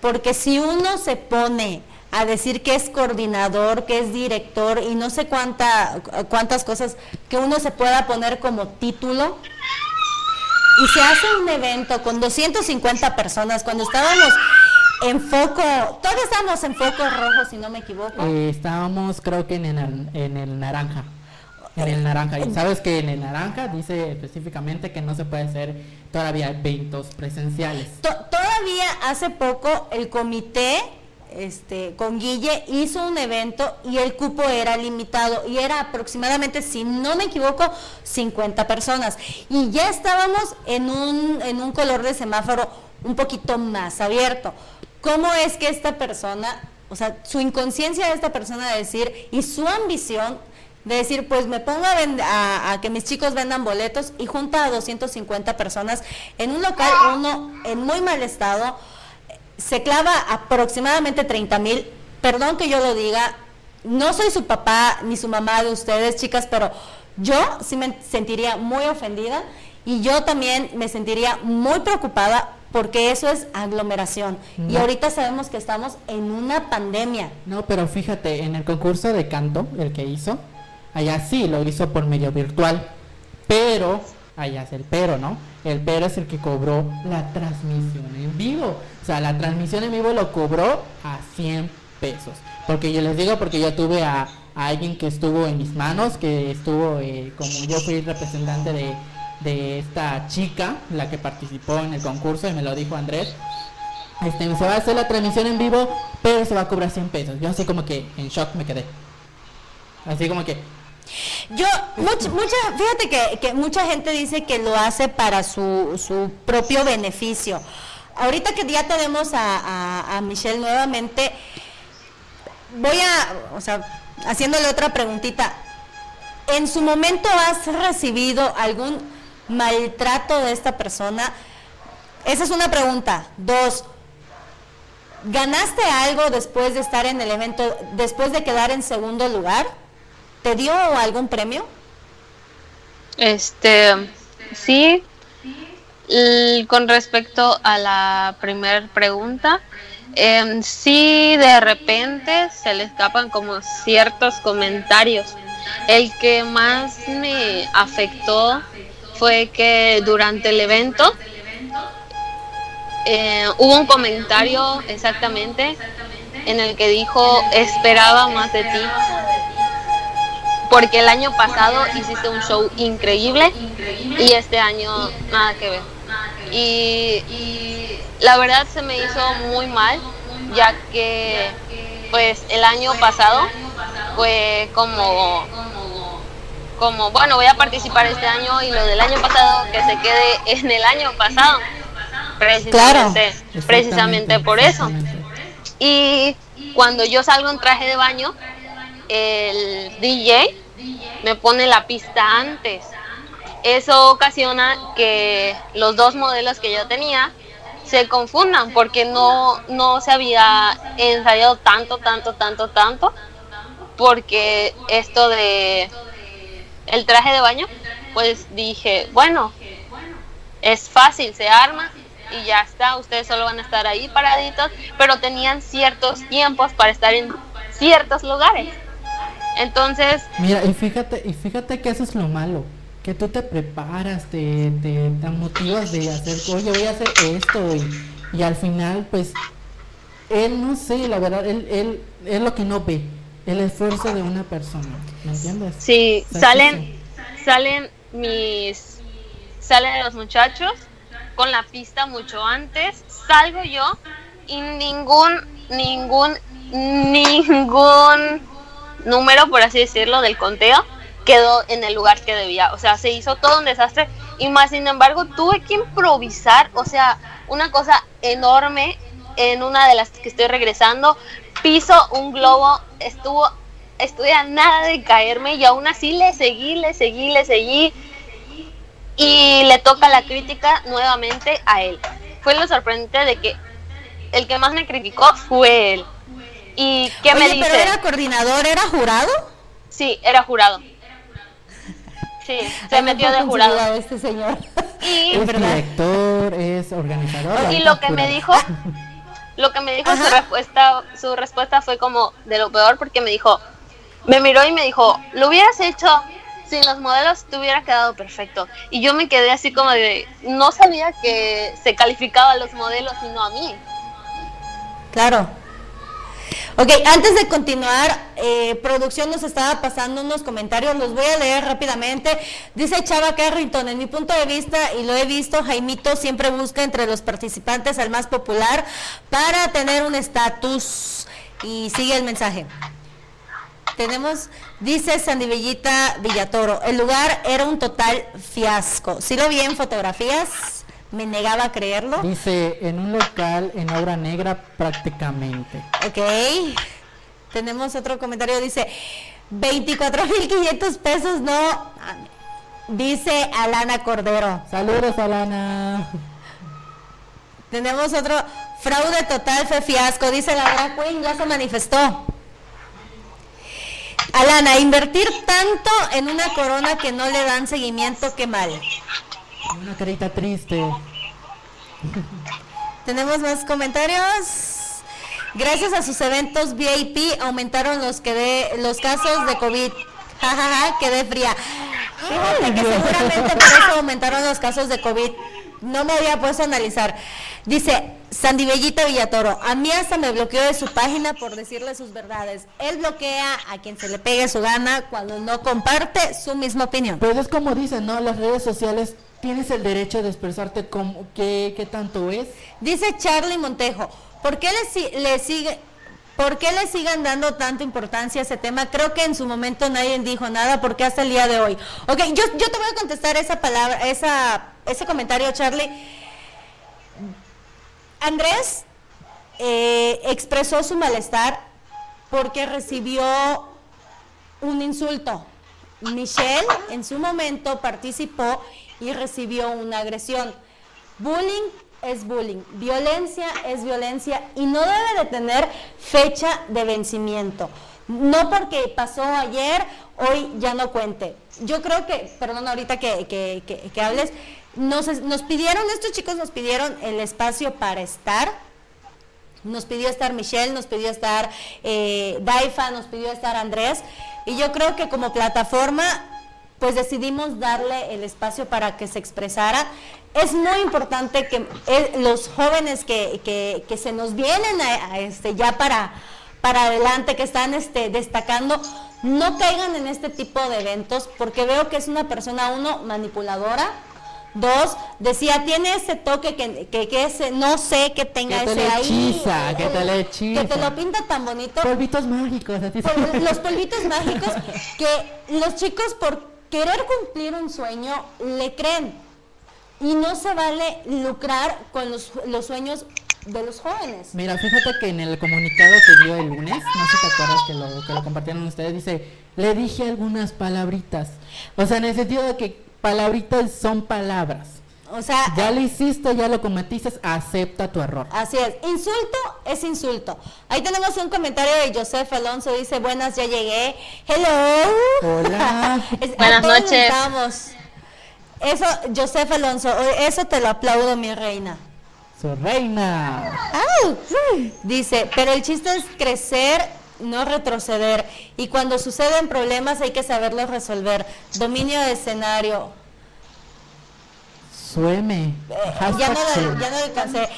porque si uno se pone a decir que es coordinador, que es director y no sé cuánta, cuántas cosas que uno se pueda poner como título, y se hace un evento con 250 personas, cuando estábamos en foco, todos estábamos en foco rojo si no me equivoco. Eh, estábamos creo que en el, en el naranja. En el naranja. Y sabes que en el naranja dice específicamente que no se puede hacer todavía eventos presenciales. To- todavía hace poco el comité este, con Guille hizo un evento y el cupo era limitado y era aproximadamente, si no me equivoco, 50 personas. Y ya estábamos en un, en un color de semáforo un poquito más abierto. ¿Cómo es que esta persona, o sea, su inconsciencia de esta persona de decir y su ambición de decir, pues me pongo a, a que mis chicos vendan boletos y junta a 250 personas en un local, uno en muy mal estado, se clava aproximadamente 30 mil, perdón que yo lo diga, no soy su papá ni su mamá de ustedes, chicas, pero yo sí me sentiría muy ofendida y yo también me sentiría muy preocupada porque eso es aglomeración. Y No. ahorita sabemos que estamos en una pandemia. No, pero fíjate, en el concurso de canto, el que hizo, allá sí lo hizo por medio virtual, pero, allá es el pero, ¿no? El pero es el que cobró la transmisión en vivo. O sea, la transmisión en vivo lo cobró a 100 pesos. Porque yo les digo, porque yo tuve a, a alguien que estuvo en mis manos, que estuvo, eh, como yo fui representante de, de esta chica, la que participó en el concurso, y me lo dijo Andrés, este, se va a hacer la transmisión en vivo, pero se va a cobrar 100 pesos. Yo así como que en shock me quedé. Así como que, Yo, mucha, mucha, fíjate que, que mucha gente dice que lo hace para su, su propio beneficio. Ahorita que ya tenemos a, a- a Michelle nuevamente, voy a, o sea, haciéndole otra preguntita. ¿En su momento has recibido algún maltrato de esta persona? Esa es una pregunta. Dos, ¿ganaste algo después de estar en el evento, después de quedar en segundo lugar? ¿Te dio algún premio? Este, sí, con respecto a la primera pregunta, em, sí de repente se le escapan como ciertos comentarios. El que más me afectó fue que durante el evento eh, hubo un comentario exactamente en el que dijo esperaba más de ti porque el año pasado hiciste un show increíble y este año nada que ver. Y, la verdad se me hizo muy mal, ya que pues el año pasado fue como como bueno voy a participar este año y lo del año pasado que se quede en el año pasado precisamente precisamente por eso y cuando yo salgo en traje de baño, el DJ me pone la pista antes. Eso ocasiona que los dos modelos que yo tenía se confundan porque no, no se había ensayado tanto, tanto, tanto, tanto. Porque esto de el traje de baño, pues dije, bueno, es fácil, se arma y ya está, ustedes solo van a estar ahí paraditos, pero tenían ciertos tiempos para estar en ciertos lugares. Entonces... Mira, y fíjate, y fíjate que eso es lo malo, que tú te preparas, te, te, motivas de hacer, oye, voy a hacer esto, y, y, al final, pues, él no sé, la verdad, él, él es lo que no ve, el esfuerzo de una persona, ¿me entiendes? Sí, salen, salen mis, salen los muchachos con la pista mucho antes, salgo yo y ningún, ningún, ningún número, por así decirlo, del conteo quedó en el lugar que debía. O sea, se hizo todo un desastre y más, sin embargo, tuve que improvisar, o sea, una cosa enorme en una de las que estoy regresando. Piso un globo, estuvo, estuve a nada de caerme y aún así le seguí, le seguí, le seguí. Y le toca la crítica nuevamente a él. Fue lo sorprendente de que el que más me criticó fue él. ¿Y qué me dice? ¿Pero era coordinador, era jurado? Sí, era jurado. Sí, se metió de jurado. Este señor. Y, es director, es organizador. Y lo que me dijo, lo que me dijo su respuesta, su respuesta fue como de lo peor porque me dijo, me miró y me dijo, lo hubieras hecho sin los modelos te hubiera quedado perfecto. Y yo me quedé así como de, no sabía que se calificaba a los modelos y no a mí. Claro, Ok, antes de continuar, eh, producción nos estaba pasando unos comentarios, los voy a leer rápidamente. Dice Chava Carrington, en mi punto de vista, y lo he visto, Jaimito siempre busca entre los participantes al más popular para tener un estatus. Y sigue el mensaje. Tenemos, dice Sandy Bellita Villatoro, el lugar era un total fiasco. ¿Sí lo vi en fotografías? Me negaba a creerlo. Dice, en un local en obra negra prácticamente. Ok. Tenemos otro comentario, dice, 24.500 pesos, no. Dice Alana Cordero. Saludos, Alana. Tenemos otro, fraude total fue fiasco, dice la drag queen, ya se manifestó. Alana, invertir tanto en una corona que no le dan seguimiento, qué mal. Una carita triste. Tenemos más comentarios. Gracias a sus eventos VIP aumentaron los que de, los casos de COVID. Jajaja, quedé fría. Fíjate que seguramente por eso aumentaron los casos de COVID. No me había puesto a analizar. Dice Sandy Bellita Villatoro, a mí hasta me bloqueó de su página por decirle sus verdades. Él bloquea a quien se le pegue su gana cuando no comparte su misma opinión. Pues es como dicen, ¿no? Las redes sociales tienes el derecho de expresarte como qué, qué tanto es. Dice Charlie Montejo, ¿por qué le, le sigue... ¿Por qué le sigan dando tanta importancia a ese tema? Creo que en su momento nadie dijo nada, porque hasta el día de hoy. Ok, yo, yo te voy a contestar esa palabra, esa, ese comentario, Charlie. Andrés eh, expresó su malestar porque recibió un insulto. Michelle en su momento participó y recibió una agresión. Bullying es bullying, violencia es violencia y no debe de tener fecha de vencimiento. No porque pasó ayer, hoy ya no cuente. Yo creo que, perdón ahorita que, que, hables, nos, nos pidieron, estos chicos nos pidieron el espacio para estar, nos pidió estar Michelle, nos pidió estar eh, Daifa, nos pidió estar Andrés. Y yo creo que como plataforma pues decidimos darle el espacio para que se expresara. Es muy importante que eh, los jóvenes que, se nos vienen a, este, ya para, para adelante, que están este, destacando, no caigan en este tipo de eventos, porque veo que es una persona, uno, manipuladora, Dos, decía, tiene ese toque que, que, ese, no sé que tenga que ese ahí. que te le hechiza. Que te lo pinta tan bonito. Polvitos mágicos. los polvitos mágicos que los chicos por querer cumplir un sueño, le creen. Y no se vale lucrar con los, sueños de los jóvenes. Mira, fíjate que en el comunicado que dio el lunes, no sé si te acuerdas que lo, que lo compartieron ustedes, dice, le dije algunas palabritas. O sea, en el sentido de que palabritas son palabras. O sea, ya lo hiciste, ya lo cometiste, acepta tu error. Así es. Insulto es insulto. Ahí tenemos un comentario de Joseph Alonso, dice, buenas, ya llegué. Hello. Hola. Buenas noches. Eso, Joseph Alonso, eso te lo aplaudo, mi reina. Su reina. Dice, pero el chiste es crecer, no retroceder. Y cuando suceden problemas hay que saberlos resolver. Dominio de escenario. Sueme. Eh, ya, no ya no alcancé.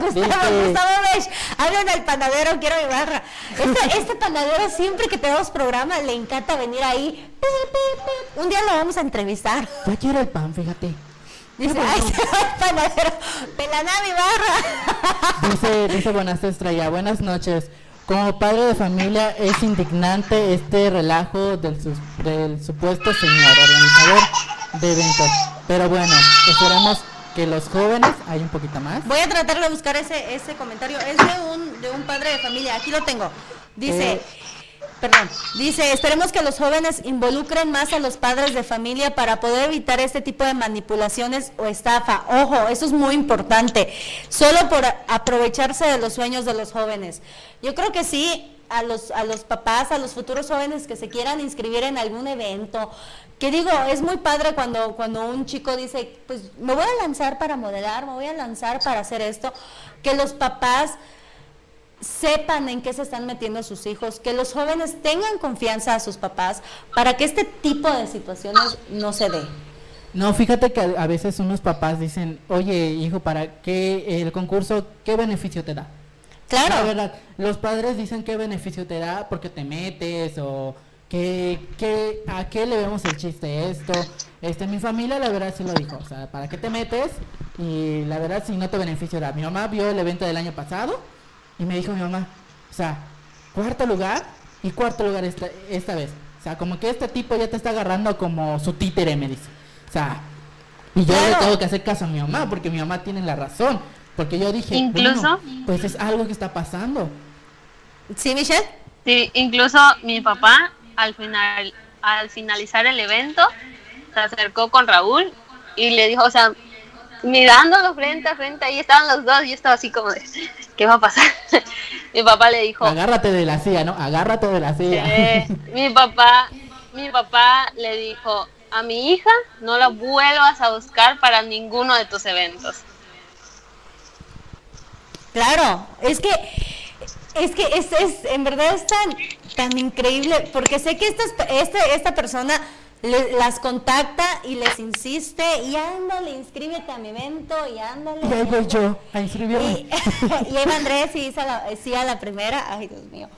Gustavo, Gustavo Mesh, hablan del panadero, quiero mi barra. Este, este, panadero, siempre que tenemos programa, le encanta venir ahí. Un día lo vamos a entrevistar. Ya quiero el pan, fíjate. Dice, ay, panadero, pelana mi barra. Dice, dice Buenas Estrella, buenas noches. Como padre de familia es indignante este relajo del, del supuesto señor organizador de eventos. Pero bueno, esperamos que los jóvenes, hay un poquito más. Voy a tratar de buscar ese, ese comentario. Es de un, de un padre de familia. Aquí lo tengo. Dice, eh. perdón, dice, esperemos que los jóvenes involucren más a los padres de familia para poder evitar este tipo de manipulaciones o estafa. Ojo, eso es muy importante. Solo por aprovecharse de los sueños de los jóvenes. Yo creo que sí, a los, a los papás, a los futuros jóvenes que se quieran inscribir en algún evento, que digo, es muy padre cuando, cuando un chico dice, pues me voy a lanzar para modelar, me voy a lanzar para hacer esto, que los papás sepan en qué se están metiendo sus hijos, que los jóvenes tengan confianza a sus papás para que este tipo de situaciones no se dé. No, fíjate que a veces unos papás dicen, oye hijo, ¿para qué el concurso, qué beneficio te da? Claro. La verdad, los padres dicen qué beneficio te da porque te metes o que, ¿A qué le vemos el chiste esto? Este, mi familia la verdad sí lo dijo, o sea, ¿para qué te metes? Y la verdad si no te beneficiará. Mi mamá vio el evento del año pasado y me dijo mi mamá, o sea, cuarto lugar y cuarto lugar esta, esta vez. O sea, como que este tipo ya te está agarrando como su títere, me dice. O sea, y yo le tengo que hacer caso a mi mamá porque mi mamá tiene la razón. Porque yo dije, incluso, pues es algo que está pasando. ¿Sí, Michelle? Sí, incluso mi papá al final, al finalizar el evento, se acercó con Raúl y le dijo, o sea, mirándolo frente a frente, ahí estaban los dos, y yo estaba así como de, ¿qué va a pasar? mi papá le dijo, agárrate de la silla, ¿no? Agárrate de la silla. mi papá, mi papá le dijo, a mi hija no la vuelvas a buscar para ninguno de tus eventos. Claro, es que es que es, es en verdad es tan tan increíble, porque sé que esta, este, esta persona las contacta y les insiste, y ándale, inscríbete a mi evento, y ándale. Y ahí voy yo a inscribirme. Y, y ahí Andrés y hizo la, sí a la primera, ay Dios mío.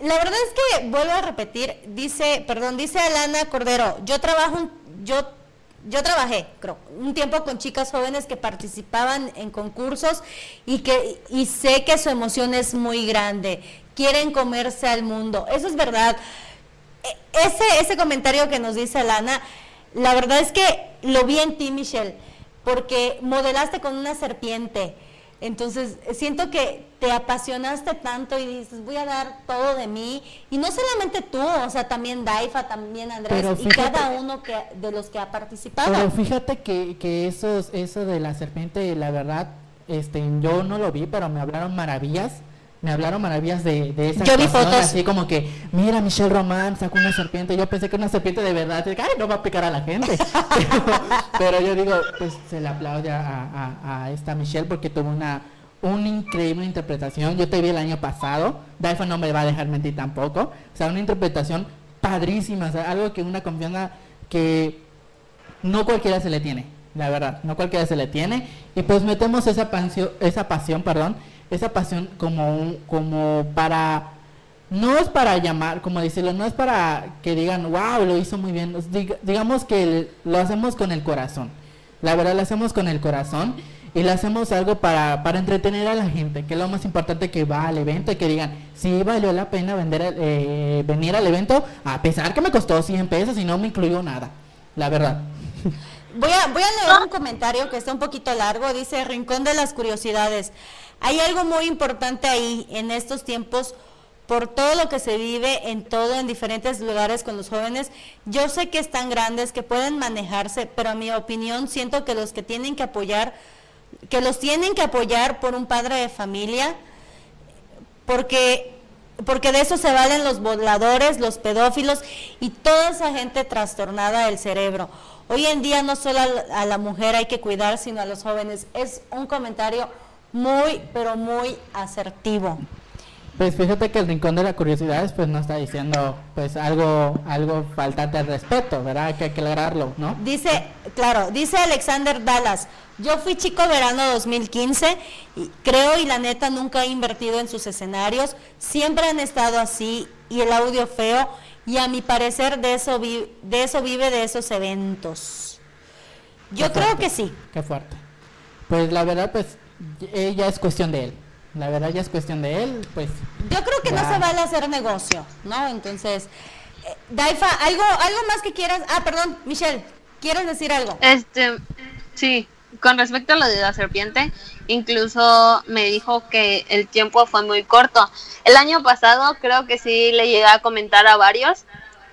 La verdad es que, vuelvo a repetir, dice, perdón, dice Alana Cordero, yo trabajo, yo yo trabajé, creo, un tiempo con chicas jóvenes que participaban en concursos y que y sé que su emoción es muy grande, quieren comerse al mundo. Eso es verdad. E, ese, ese comentario que nos dice Lana, la verdad es que lo vi en ti, Michelle, porque modelaste con una serpiente. Entonces, siento que te apasionaste tanto y dices, voy a dar todo de mí. Y no solamente tú, o sea, también Daifa, también Andrés, y cada uno que, de los que ha participado. Pero fíjate que, que eso, eso de la serpiente, la verdad, este, yo no lo vi, pero me hablaron maravillas me hablaron maravillas de, de esa Yo vi fotos. así como que, mira, Michelle Román sacó una serpiente. Yo pensé que una serpiente de verdad, ay, no va a picar a la gente. pero, yo digo, pues se le aplaude a, a, esta Michelle porque tuvo una, una increíble interpretación. Yo te vi el año pasado, Daifa no me va a dejar mentir tampoco. O sea, una interpretación padrísima, o sea, algo que una confianza que no cualquiera se le tiene, la verdad, no cualquiera se le tiene. Y pues metemos esa pasión, esa pasión, perdón, esa pasión como, como para, no es para llamar, como decirlo, no es para que digan, wow, lo hizo muy bien, digamos que lo hacemos con el corazón, la verdad lo hacemos con el corazón y lo hacemos algo para, para entretener a la gente, que es lo más importante que va al evento y que digan, sí valió la pena vender, eh, venir al evento, a pesar que me costó 100 pesos y no me incluyó nada, la verdad. Voy a, voy a leer un comentario que está un poquito largo, dice Rincón de las Curiosidades. Hay algo muy importante ahí en estos tiempos por todo lo que se vive en todo, en diferentes lugares con los jóvenes. Yo sé que están grandes, que pueden manejarse, pero a mi opinión siento que los que tienen que apoyar, que los tienen que apoyar por un padre de familia, porque, porque de eso se valen los voladores, los pedófilos y toda esa gente trastornada del cerebro. Hoy en día no solo a la mujer hay que cuidar, sino a los jóvenes. Es un comentario muy, pero muy asertivo. Pues fíjate que el rincón de la curiosidad pues no está diciendo pues algo algo faltante de respeto, ¿verdad? Que hay que aclararlo, ¿no? Dice, claro, dice Alexander Dallas, yo fui chico verano 2015, y creo y la neta nunca he invertido en sus escenarios, siempre han estado así y el audio feo y a mi parecer de eso, de eso vive de esos eventos. Yo creo que sí. Qué fuerte. Pues la verdad pues ya es cuestión de él la verdad ya es cuestión de él, pues. Yo creo que no se vale hacer negocio, ¿no? Entonces, eh, Daifa, algo, algo más que quieras. Ah, perdón, Michelle, ¿quieres decir algo? Este, sí, con respecto a lo de la serpiente, incluso me dijo que el tiempo fue muy corto. El año pasado creo que sí le llegué a comentar a varios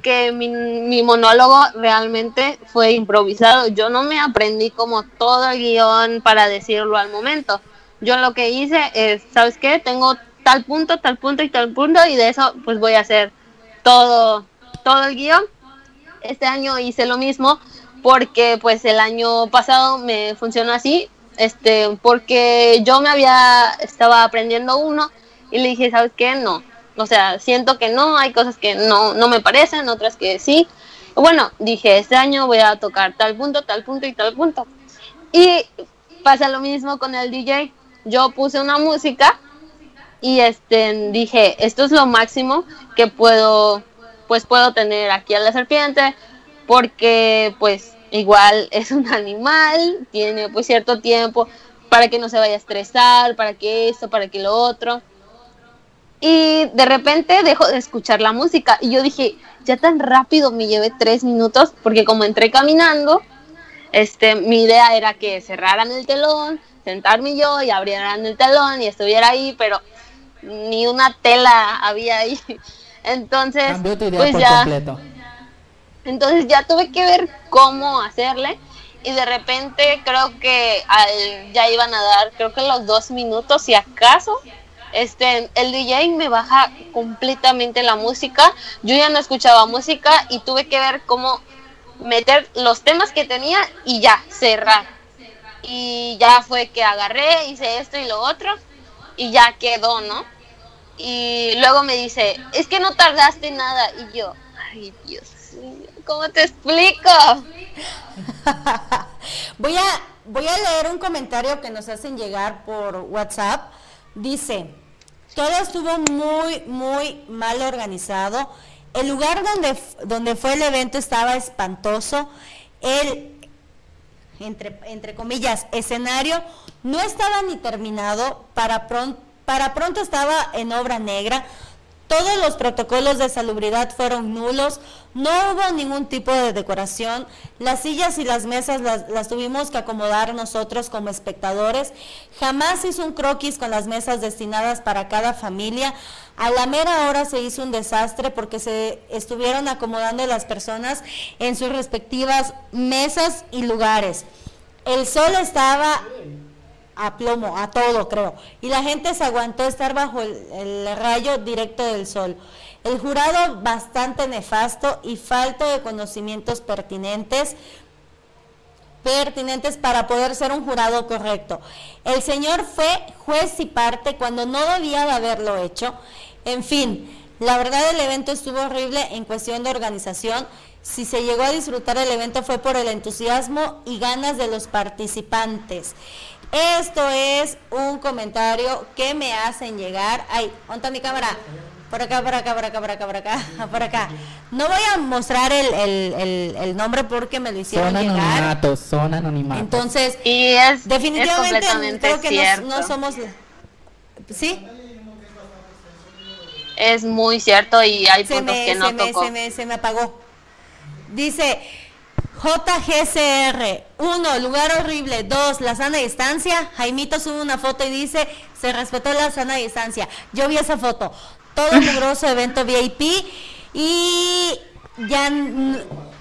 que mi, monólogo realmente fue improvisado. Yo no me aprendí como todo el guion para decirlo al momento. Yo lo que hice es, ¿sabes qué? Tengo tal punto, tal punto y tal punto y de eso pues voy a hacer todo, todo el guion. Este año hice lo mismo porque pues el año pasado me funcionó así, este, porque yo me había, estaba aprendiendo uno y le dije, ¿sabes qué? No, o sea, siento que no, hay cosas que no, no me parecen, otras que sí. Bueno, dije, este año voy a tocar tal punto, tal punto y tal punto. Y pasa lo mismo con el DJ yo puse una música y este dije, esto es lo máximo que puedo pues puedo tener aquí a la serpiente porque pues igual es un animal, tiene pues cierto tiempo para que no se vaya a estresar, para que esto, para que lo otro. Y de repente dejo de escuchar la música. Y yo dije, ya tan rápido me llevé tres minutos porque como entré caminando, este, mi idea era que cerraran el telón, sentarme yo y abrieran el telón y estuviera ahí, pero ni una tela había ahí. Entonces, pues ya, entonces ya tuve que ver cómo hacerle y de repente creo que ya iban a dar, creo que los dos minutos, si acaso, este, el DJ me baja completamente la música. Yo ya no escuchaba música y tuve que ver cómo meter los temas que tenía y ya cerrar y ya fue que agarré, hice esto y lo otro y ya quedó, ¿no? Y luego me dice, es que no tardaste nada y yo, ay Dios, ¿cómo te explico? voy a voy a leer un comentario que nos hacen llegar por WhatsApp. Dice, todo estuvo muy, muy mal organizado. El lugar donde, donde fue el evento estaba espantoso. El entre, entre comillas, escenario, no estaba ni terminado, para, para pronto estaba en obra negra, todos los protocolos de salubridad fueron nulos, no hubo ningún tipo de decoración, las sillas y las mesas las, tuvimos que acomodar nosotros como espectadores, jamás hizo un croquis con las mesas destinadas para cada familia, a la mera hora se hizo un desastre porque se estuvieron acomodando las personas en sus respectivas mesas y lugares. El sol estaba a plomo, a todo creo. Y la gente se aguantó estar bajo el, rayo directo del sol. El jurado bastante nefasto y falto de conocimientos pertinentes pertinentes para poder ser un jurado correcto. El señor fue juez y parte cuando no debía de haberlo hecho. En fin, la verdad el evento estuvo horrible en cuestión de organización si se llegó a disfrutar el evento fue por el entusiasmo y ganas de los participantes. Esto es un comentario que me hacen llegar. Ay, ¿dónde mi cámara? Por acá, por acá, por acá, por acá, por acá, por acá. No voy a mostrar el, nombre porque me lo hicieron son Anonimatos, son anonimatos. Entonces, y es, definitivamente creo que no, somos... ¿Sí? Es muy cierto y hay puntos que no se me, se me apagó. Dice JGCR, uno, lugar horrible. Dos, la sana distancia. Jaimito sube una foto y dice, se respetó la sana distancia. Yo vi esa foto. Todo grosso evento VIP. Y ya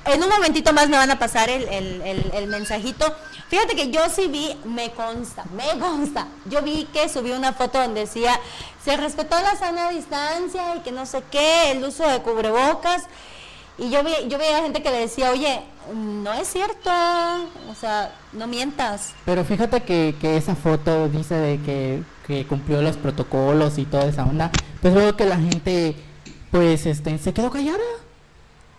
en un momentito más me van a pasar el, el, mensajito. Fíjate que yo sí vi, me consta, me consta. Yo vi que subió una foto donde decía, se respetó la sana distancia y que no sé qué, el uso de cubrebocas. Y yo, vi, yo veía gente que le decía, oye, no es cierto, o sea, no mientas. Pero fíjate que, que esa foto dice de que, que cumplió los protocolos y toda esa onda, pues veo que la gente, pues, este, se quedó callada.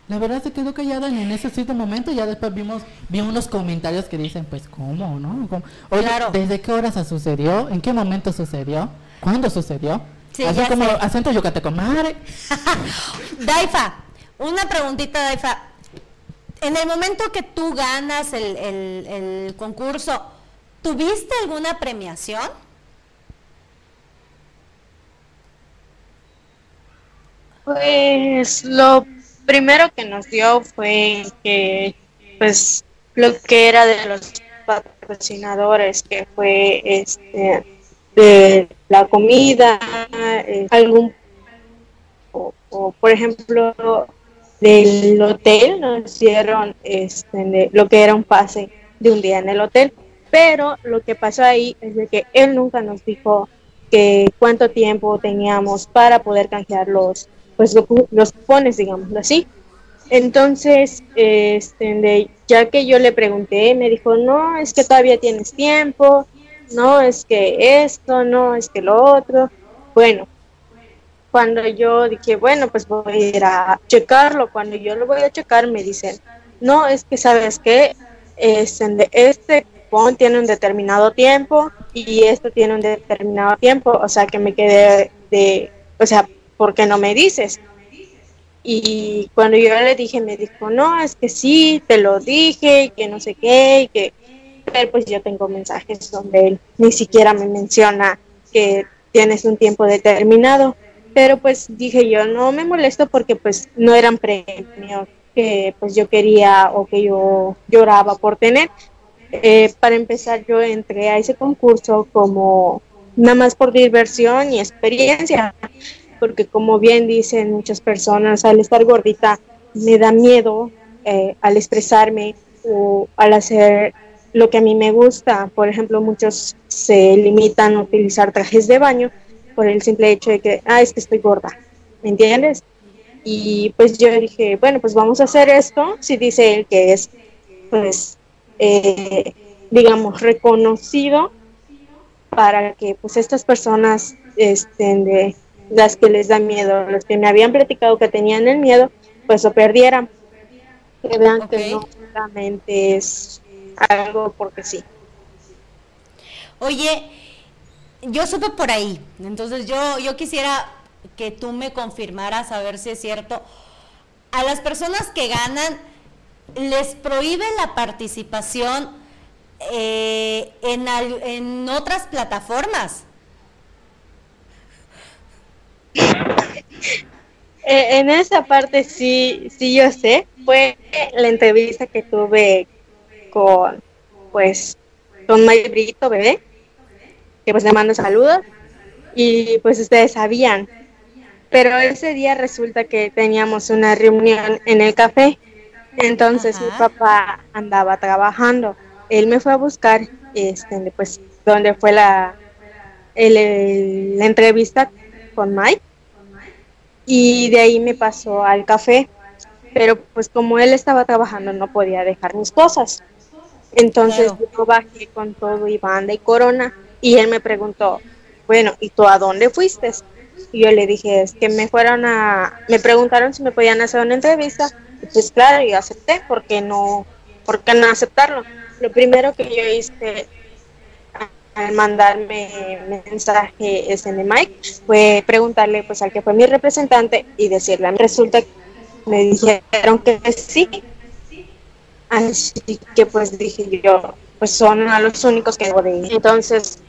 La verdad se quedó callada en ese cierto momento ya después vimos vimos unos comentarios que dicen, pues, ¿cómo, no? ¿Cómo? Oye, Claro. ¿desde qué hora se sucedió? ¿En qué momento sucedió? ¿Cuándo sucedió? Sí, Así como sé. acento yucateco, madre. Daifa, una preguntita, Daifa. En el momento que tú ganas el, el- el concurso, ¿tuviste alguna premiación? Pues lo primero que nos dio fue que, pues, lo que era de los patrocinadores, que fue este de la comida, eh, algún o, o, por ejemplo del hotel nos dieron este lo que era un pase de un día en el hotel, pero lo que pasó ahí es de que él nunca nos dijo que cuánto tiempo teníamos para poder canjear los pues los cupones digámoslo así. Entonces este de- ya que yo le pregunté me dijo no es que todavía tienes tiempo no es que esto no es que lo otro bueno cuando yo dije bueno pues voy a ir a checarlo cuando yo lo voy a checar me dicen no es que sabes que este, este tiene un determinado tiempo y esto tiene un determinado tiempo, o sea que me quedé de, o sea, ¿por qué no me dices? Y cuando yo le dije, me dijo, no, es que sí, te lo dije, y que no sé qué, y que, pues yo tengo mensajes donde él ni siquiera me menciona que tienes un tiempo determinado, pero pues dije yo, no me molesto porque pues no eran premios que pues yo quería o que yo lloraba por tener. Eh, para empezar, yo entré a ese concurso como nada más por diversión y experiencia, porque como bien dicen muchas personas, al estar gordita me da miedo eh, al expresarme o al hacer lo que a mí me gusta. Por ejemplo, muchos se limitan a utilizar trajes de baño por el simple hecho de que, ah, es que estoy gorda, ¿me entiendes? Y pues yo dije, bueno, pues vamos a hacer esto, si dice él que es, pues, eh, digamos, reconocido para que pues estas personas estén de las que les da miedo, los que me habían platicado que tenían el miedo, pues lo perdieran. Que vean que no solamente es algo porque sí. Oye, yo supe por ahí, entonces yo, yo quisiera que tú me confirmaras a ver si es cierto. A las personas que ganan, les prohíbe la participación eh, en, al- en otras plataformas. Eh, en esa parte sí, sí yo sé, fue la entrevista que tuve con, pues, con May Brito, bebé, que pues le mando saludos, y pues ustedes sabían, pero ese día resulta que teníamos una reunión en el café, entonces mi papá andaba trabajando, él me fue a buscar, este, pues, donde fue la, el- el- la entrevista con Mike, y de ahí me pasó al café, pero pues como él estaba trabajando no podía dejar mis cosas. Entonces Claro. yo bajé con todo y banda y corona y él me preguntó, bueno, ¿y tú a dónde fuiste? Y yo le dije, es que me fueron a, me preguntaron si me podían hacer una entrevista, pues claro, yo acepté, porque no, ¿por qué no aceptarlo? Lo primero que yo hice al mandarme mensaje de Mike fue preguntarle pues al que fue mi representante y decirle, resulta que me dijeron que sí, así que pues dije yo, pues son los únicos que debo de ir. Entonces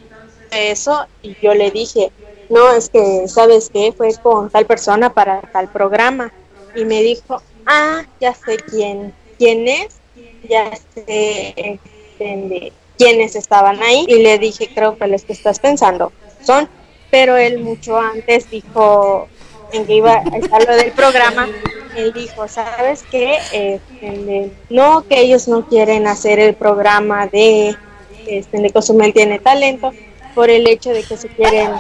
eso y yo le dije, no, es que, ¿sabes qué? Fue con tal persona para tal programa. Y me dijo, ah, ya sé quién, quién es, ya sé este, quiénes estaban ahí. Y le dije, creo que los que estás pensando son. Pero él mucho antes dijo, en que iba a estar del programa, él dijo, ¿sabes qué? De- no, que ellos no quieren hacer el programa de, este, de Cozumel tiene talento por el hecho de que se quieren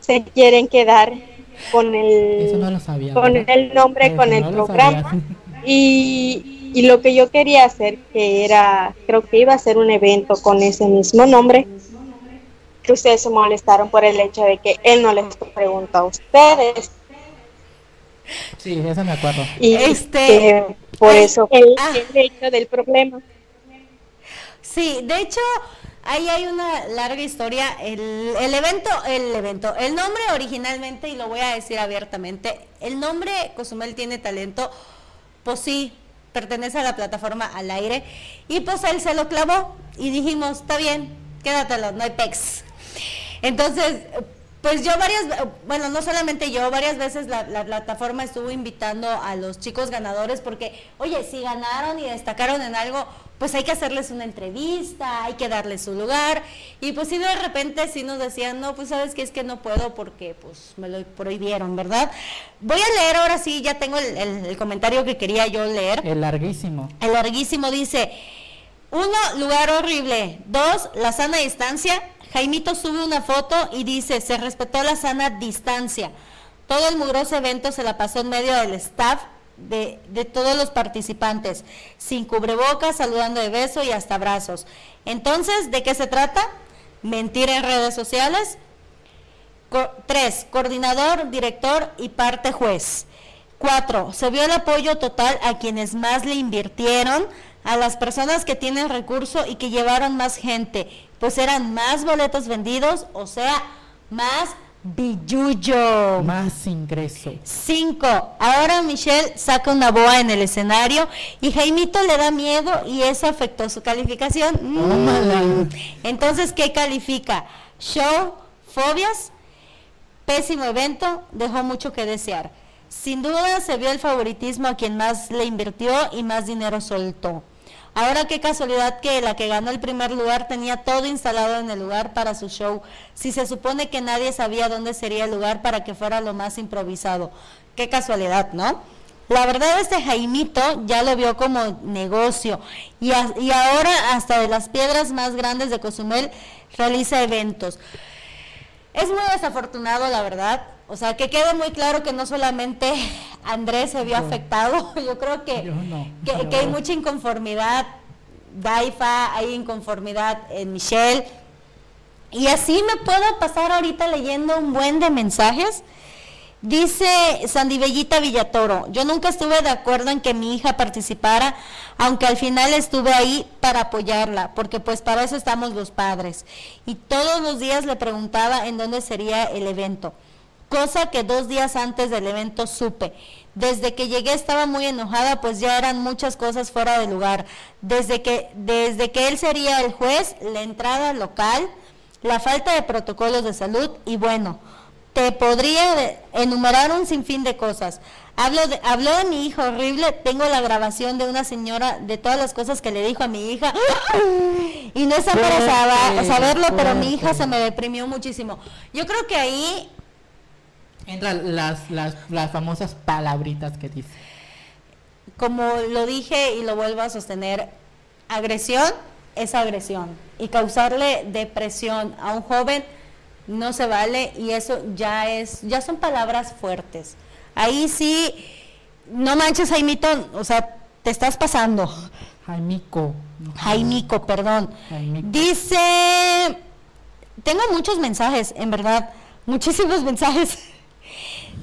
se quieren quedar con el, Eso no lo sabía. con ¿verdad? el nombre, Eso con el no programa. Y, y lo que yo quería hacer, que era, creo que iba a ser un evento con ese mismo nombre, que ustedes se molestaron por el hecho de que él no les preguntó a ustedes. Sí, eso me acuerdo. Y Este- por Ay, eso el, ah. el hecho del problema. Sí, de hecho, ahí hay una larga historia. El, evento, el evento, el nombre originalmente, y lo voy a decir abiertamente, el nombre Cozumel tiene talento, pues sí, pertenece a la plataforma al aire, y pues él se lo clavó y dijimos, está bien, quédatelo, no hay pex. Entonces, pues yo varias, bueno, no solamente yo, varias veces la, la plataforma estuvo invitando a los chicos ganadores porque, oye, si ganaron y destacaron en algo, pues hay que hacerles una entrevista, hay que darles su lugar. Y pues sí, de repente sí nos decían, no, pues sabes que es que no puedo porque pues me lo prohibieron, ¿verdad? Voy a leer ahora sí, ya tengo el, el- el comentario que quería yo leer. El larguísimo. El larguísimo dice, uno, lugar horrible. Dos, la sana distancia. Jaimito sube una foto y dice, se respetó la sana distancia. Todo el mugroso evento se la pasó en medio del staff de, de todos los participantes, sin cubrebocas, saludando de beso y hasta abrazos. Entonces, ¿de qué se trata? Mentir en redes sociales. Tres, coordinador, director y parte juez. Cuatro, se vio el apoyo total a quienes más le invirtieron, a las personas que tienen recurso y que llevaron más gente, pues eran más boletos vendidos, o sea, más billuyo. Más ingreso. Cinco, ahora Michelle saca una boa en el escenario y Jaimito le da miedo y eso afectó su calificación. Mm. Entonces, ¿qué califica? Show, fobias, pésimo evento, dejó mucho que desear. Sin duda se vio el favoritismo a quien más le invirtió y más dinero soltó. Ahora qué casualidad que la que ganó el primer lugar tenía todo instalado en el lugar para su show, si se supone que nadie sabía dónde sería el lugar para que fuera lo más improvisado. Qué casualidad, ¿no? La verdad este Jaimito ya lo vio como negocio y, a- y ahora hasta de las piedras más grandes de Cozumel realiza eventos. Es muy desafortunado, la verdad. O sea, que quede muy claro que no solamente Andrés se vio afectado, yo creo que, Yo no, que, que hay mucha inconformidad. Daifa, hay inconformidad en Michelle. Y así me puedo pasar ahorita leyendo un buen de mensajes. Dice Sandy Bellita Villatoro, yo nunca estuve de acuerdo en que mi hija participara, aunque al final estuve ahí para apoyarla, porque pues para eso estamos los padres. Y todos los días le preguntaba en dónde sería el evento, cosa que dos días antes del evento supe. Desde que llegué estaba muy enojada, pues ya eran muchas cosas fuera de lugar. Desde que, desde que él sería el juez, la entrada local, la falta de protocolos de salud y bueno, te podría enumerar un sinfín de cosas. Hablo de, habló de mi hijo horrible, tengo la grabación de una señora de todas las cosas que le dijo a mi hija y no está para saberlo, pero mi hija se me deprimió muchísimo. Yo creo que ahí Entran las, las, las famosas palabritas que dice. como lo dije y lo vuelvo a sostener, agresión es agresión y causarle depresión a un joven no se vale y eso ya es, ya son palabras fuertes. Ahí sí, no manches Jaimito, o sea, te estás pasando. Jaimico. Jaimico, perdón. Jaimico. Dice, tengo muchos mensajes, en verdad, muchísimos mensajes.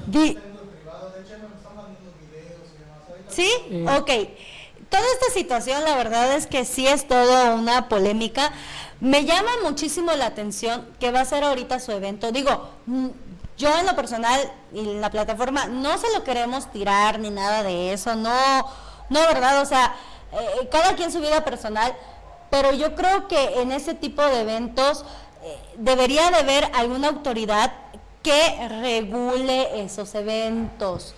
Di- ¿Sí? Eh. Ok. Toda esta situación, la verdad es que sí es todo una polémica. Me llama muchísimo la atención que va a ser ahorita su evento. Digo, mm, yo en lo personal y en la plataforma no se lo queremos tirar ni nada de eso. No, no, ¿verdad? O sea, eh, cada quien su vida personal. Pero yo creo que en ese tipo de eventos eh, debería de haber alguna autoridad que regule esos eventos.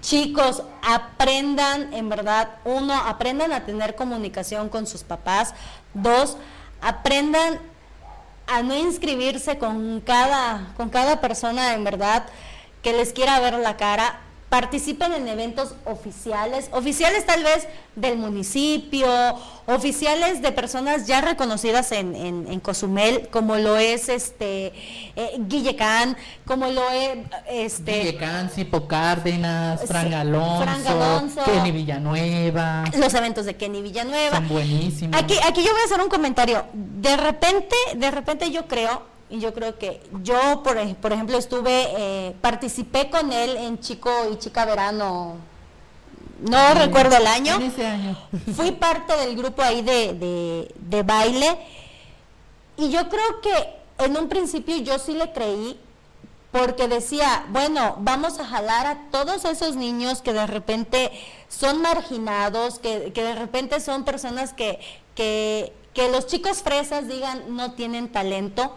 Chicos, aprendan, en verdad, uno, aprendan a tener comunicación con sus papás. Dos, aprendan a no inscribirse con cada, con cada persona, en verdad, que les quiera ver la cara. Participen en eventos oficiales, oficiales tal vez del municipio, oficiales de personas ya reconocidas en, en, Cozumel, como lo es este eh, Guille Can, como lo es este Guille Can, Cipo Cárdenas, Fran Alonso, Kenny Villanueva. Los eventos de Kenny Villanueva. Son buenísimos. Aquí, aquí yo voy a hacer un comentario. De repente, de repente yo creo y yo creo que yo, por, por ejemplo, estuve, eh, participé con él en Chico y Chica Verano, no recuerdo el año. Fui parte del grupo ahí de, de, baile. Y yo creo que en un principio yo sí le creí, porque decía, bueno, vamos a jalar a todos esos niños que de repente son marginados, que, que de repente son personas que, que, que los chicos fresas digan no tienen talento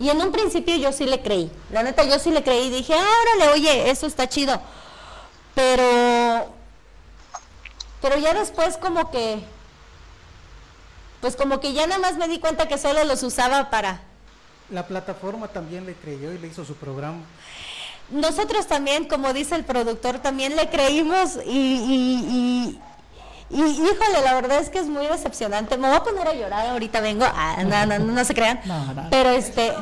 y en un principio yo sí le creí. La neta, yo sí le creí y dije, órale, oye, eso está chido. Pero, pero ya después como que, pues como que ya nada más me di cuenta que solo los usaba para... La plataforma también le creyó y le hizo su programa. Nosotros también, como dice el productor, también le creímos y, y, híjole, la verdad es que es muy decepcionante. Me voy a poner a llorar, ahorita vengo. Ah, no, no, no, se crean. Pero este...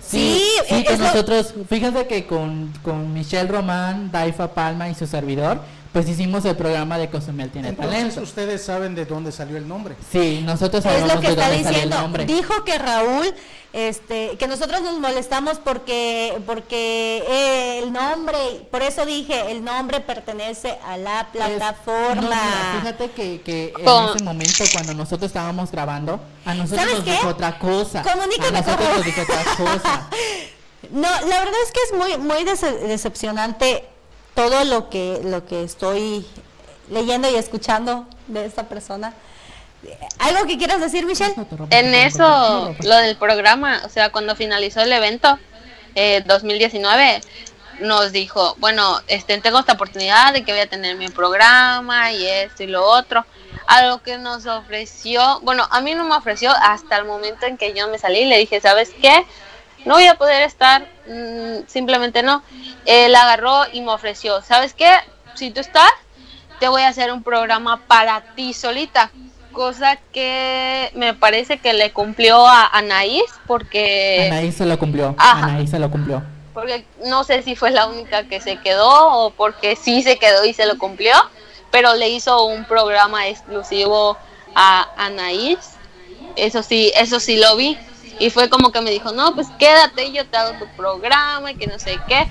Sí, sí, con nosotros, fíjense que con, con Michelle Román, Daifa Palma y su servidor, pues hicimos el programa de Cozumel tiene talento. ustedes saben de dónde salió el nombre. Sí, nosotros sabemos es lo que de está dónde diciendo. el nombre. Dijo que Raúl, este, que nosotros nos molestamos porque, porque eh, el nombre, por eso dije, el nombre pertenece a la plataforma. fíjate que, que en ese momento cuando nosotros estábamos grabando, a nosotros nos dijo otra cosa. a nosotros nos dijo otra cosa. No, la verdad es que es muy, muy decepcionante todo lo que, lo que estoy leyendo y escuchando de esta persona. ¿Algo que quieras decir, Michelle? En eso, lo del programa, o sea, cuando finalizó el evento, eh, 2019, nos dijo, bueno, este, tengo esta oportunidad de que voy a tener mi programa y esto y lo otro. Algo que nos ofreció, bueno, a mí no me ofreció hasta el momento en que yo me salí, le dije, ¿sabes qué? No voy a poder estar, mm, simplemente no. Él agarró y me ofreció, ¿sabes qué? Si tú estás, te voy a hacer un programa para ti solita. Cosa que me parece que le cumplió a Anaís porque... Anaís se lo cumplió. Anaís se lo cumplió. Porque no sé si fue la única que se quedó o porque sí se quedó y se lo cumplió, pero le hizo un programa exclusivo a Anaís. Eso sí, eso sí lo vi. Y fue como que me dijo, no, pues quédate, yo te hago tu programa y que no sé qué.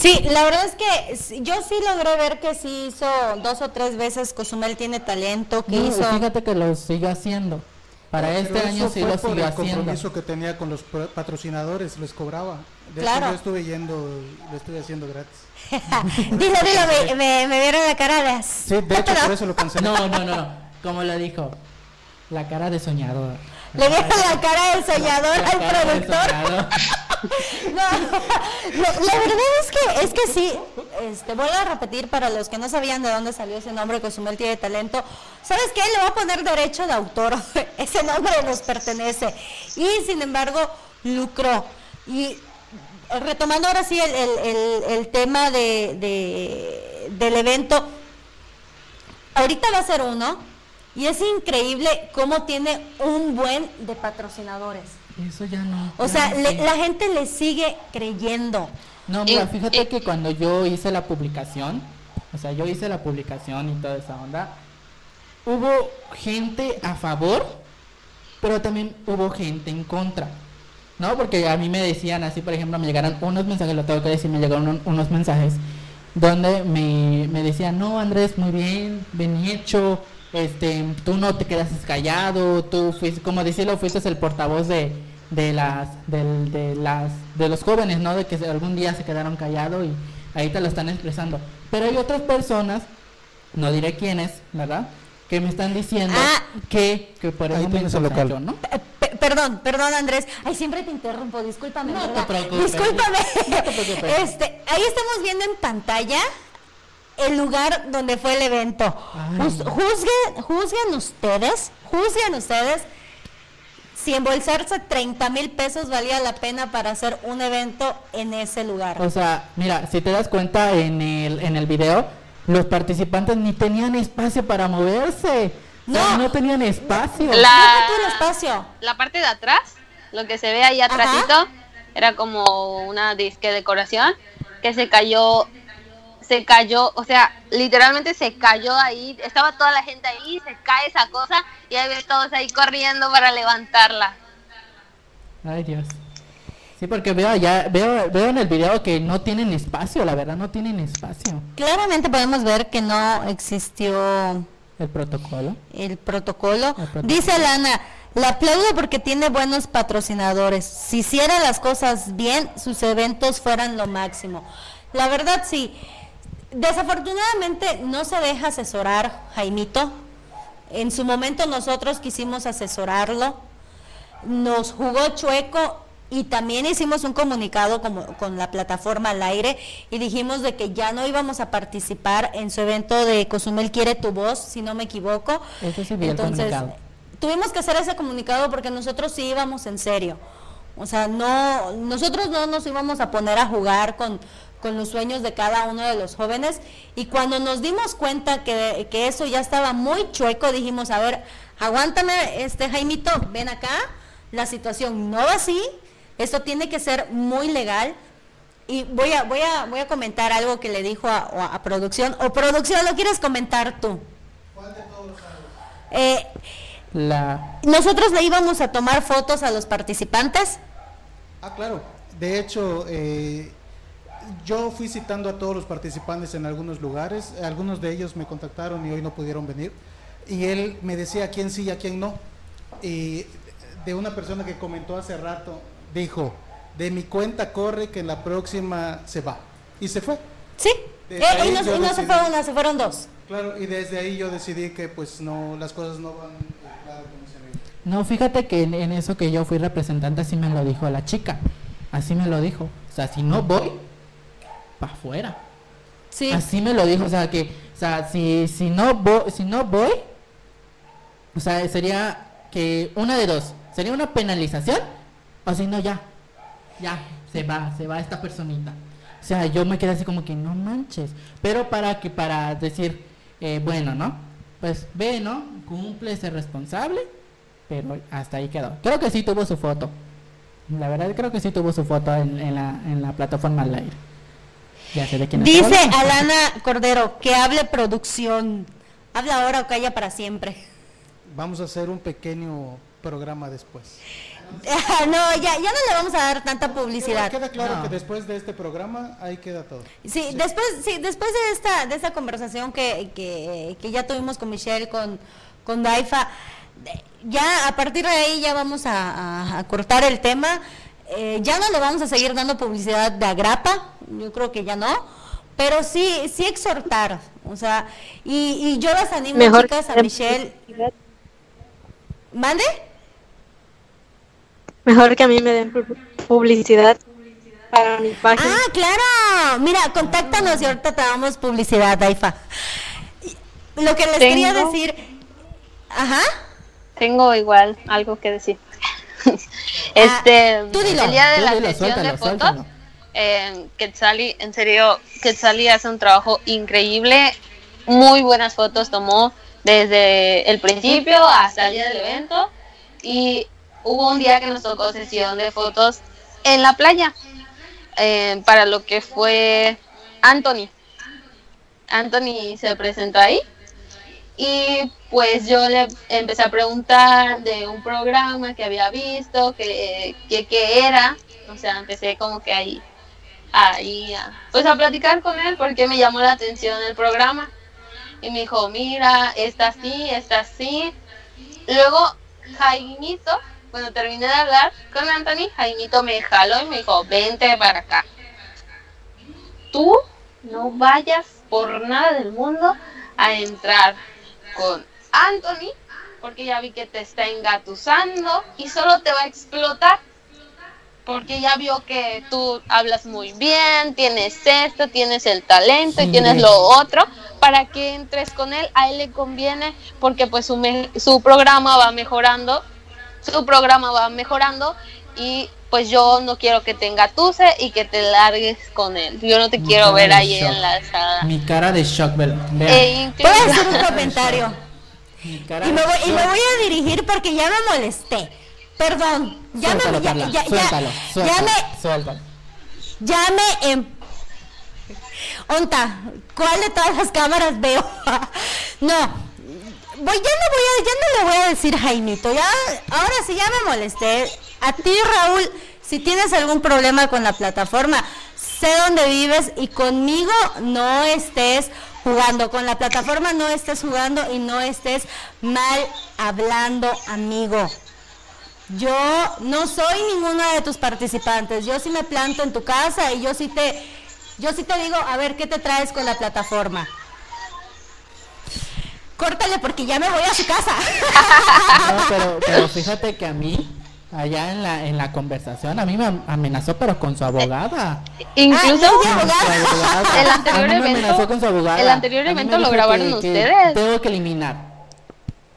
Sí, la verdad es que yo sí logré ver que sí hizo dos o tres veces Cozumel tiene talento, que hizo... Fíjate que lo sigue haciendo. Para este año sí lo sigue haciendo. El compromiso que tenía con los patrocinadores les cobraba. De claro. yo estuve yendo, lo estuve haciendo gratis. dilo, dilo, me, me, vieron la cara de... Sí, de hecho por eso lo cancelé. No, no, no. Como lo dijo, la cara de soñador. Le vieron la cara de soñador al productor. no, la verdad es que es que sí, este, voy a repetir para los que no sabían de dónde salió ese nombre, Cozumel tiene talento. ¿Sabes qué? Le voy a poner derecho de autor. ese nombre nos pertenece. Y sin embargo, lucró. Y retomando ahora sí el, el, el, tema de, de, del evento, ahorita va a ser uno y es increíble cómo tiene un buen de patrocinadores. Eso ya no. O sea, la gente le sigue creyendo. No, mira, fíjate que cuando yo hice la publicación, o sea, yo hice la publicación y toda esa onda, hubo gente a favor, pero también hubo gente en contra. ¿No? Porque a mí me decían así, por ejemplo, me llegaron unos mensajes, lo tengo que decir, me llegaron unos mensajes donde me, me decían, no, Andrés, muy bien, bien hecho, este, tú no te quedas callado, tú fuiste, como decirlo, fuiste el portavoz de, de las, de, las, de los jóvenes, ¿no? De que algún día se quedaron callados y ahí te lo están expresando. Pero hay otras personas, no diré quiénes, ¿verdad? Que me están diciendo ah. que, que por ahí tienes el local. ¿no? perdón, perdón Andrés. Ay, siempre te interrumpo, discúlpame. No te preocupes. Discúlpame. Este, ahí estamos viendo en pantalla el lugar donde fue el evento. Juzguen, juzguen ustedes, juzguen ustedes si embolsarse 30 mil pesos valía la pena para hacer un evento en ese lugar. O sea, mira, si te das cuenta en el, en el video, los participantes ni tenían espacio para moverse. No, no tenían espacio. La, espacio. la parte de atrás, lo que se ve ahí atrásito, era como una disque decoración que se cayó se cayó, o sea, literalmente se cayó ahí, estaba toda la gente ahí, se cae esa cosa y ahí ves todos ahí corriendo para levantarla. Ay Dios. Sí, porque veo ya veo veo en el video que no tienen espacio, la verdad no tienen espacio. Claramente podemos ver que no existió el protocolo. El protocolo. Dice Lana, la aplaudo porque tiene buenos patrocinadores. Si hiciera las cosas bien, sus eventos fueran lo máximo. La verdad sí. Desafortunadamente no se deja asesorar Jaimito. En su momento nosotros quisimos asesorarlo, nos jugó chueco y también hicimos un comunicado como, con la plataforma al aire y dijimos de que ya no íbamos a participar en su evento de Cozumel quiere tu voz, si no me equivoco. Entonces, tuvimos que hacer ese comunicado porque nosotros sí íbamos en serio. O sea, no, nosotros no nos íbamos a poner a jugar con, con los sueños de cada uno de los jóvenes. Y cuando nos dimos cuenta que, eso ya estaba muy chueco, dijimos, a ver, aguántame, este Jaimito, ven acá, la situación no va así, esto tiene que ser muy legal. Y voy a, voy a, voy a comentar algo que le dijo a, producción. O producción, ¿lo quieres comentar tú? ¿Cuál de todos eh, la... Nosotros le íbamos a tomar fotos a los participantes. Ah, claro. De hecho, eh, yo fui citando a todos los participantes en algunos lugares, algunos de ellos me contactaron y hoy no pudieron venir, y él me decía a quién sí y a quién no. Y de una persona que comentó hace rato, dijo, de mi cuenta corre que en la próxima se va. Y se fue. Sí, eh, y no, se fue una, se fueron dos. Claro, y desde ahí yo decidí que pues no, las cosas no van claro No, fíjate que en, en, eso que yo fui representante así me lo dijo la chica, así me lo dijo. O sea, si no voy, para afuera. Sí. Así me lo dijo, o sea, que, o sea, si, si, no, voy, si no voy, o sea, sería que una de dos, sería una penalización, o si no, ya, ya, se va, se va esta personita. O sea, yo me quedé así como que no manches, pero para que, para decir, eh, bueno, ¿no? Pues ve, ¿no? Cumple, ser responsable, pero hasta ahí quedó. Creo que sí tuvo su foto. La verdad creo que sí tuvo su foto en, en, la, en la plataforma al aire. Dice Alana Cordero que hable producción. Habla ahora o calla para siempre. Vamos a hacer un pequeño programa después. no, ya, ya no le vamos a dar tanta publicidad. Queda, claro que después de este programa ahí queda todo. Sí, después, sí, después de esta, de esta conversación que, que, que ya tuvimos con Michelle, con, con Daifa, ya a partir de ahí ya vamos a, cortar el tema. Eh, ya no le vamos a seguir dando publicidad de agrapa, yo creo que ya no, pero sí, sí exhortar, o sea, y, y yo las animo, chicas, a Michelle. ¿Mande? Mejor que a mí me den publicidad para mi página. Ah, claro. Mira, contáctanos y ahorita te damos publicidad, Daifa. Lo que les quería decir. Ajá. Tengo igual algo que decir. este, ah, el día de la sesión de fotos eh, Quetzali, en serio, Quetzali hace un trabajo increíble, muy buenas fotos tomó desde el principio hasta el día del evento y hubo un día que nos tocó sesión de fotos en la playa eh, para lo que fue Anthony. Anthony se presentó ahí y pues yo le empecé a preguntar de un programa que había visto, que, que, era, o sea, empecé como que ahí ahí, pues a platicar con él porque me llamó la atención el programa. Y me dijo, mira, está así, está así. Luego, Jaimito, cuando terminé de hablar con Anthony, Jaimito me jaló y me dijo, vente para acá. Tú no vayas por nada del mundo a entrar con Anthony, porque ya vi que te está engatusando y solo te va a explotar porque ya vio que tú hablas muy bien, tienes esto, tienes el talento y tienes lo otro, para que entres con él, a él le conviene porque pues su, su programa va mejorando su programa va mejorando y pues yo no quiero que tenga tuce y que te largues con él. Yo no te Mi quiero ver ahí shock. en la sala. Mi cara de shock. E Voy a hacer un comentario. Mi cara Y me, voy, y me voy a dirigir porque ya me molesté. Perdón. Ya Suéltalo, me. Ya, Carla, ya, ya, suéltalo, ya suéltalo, me. suéltalo. Ya me. em- Onta, ¿cuál de todas las cámaras veo? no. Voy, ya no voy a, ya no le voy a decir Jaimito, ya, ahora sí ya me molesté. A ti, Raúl, si tienes algún problema con la plataforma, sé dónde vives y conmigo no estés jugando. Con la plataforma no estés jugando y no estés mal hablando, amigo. Yo no soy ninguna de tus participantes. Yo sí me planto en tu casa y yo sí te, yo te digo, a ver, ¿qué te traes con la plataforma? Córtale porque ya me voy a su casa. No, pero fíjate que a mí, allá en la, en la conversación, a mí me am- amenazó, pero con su abogada. Incluso Ah, ya, Con su abogada. El anterior evento- amenazó con su abogada. el anterior evento lo grabaron que- que ustedes. Tengo que eliminar.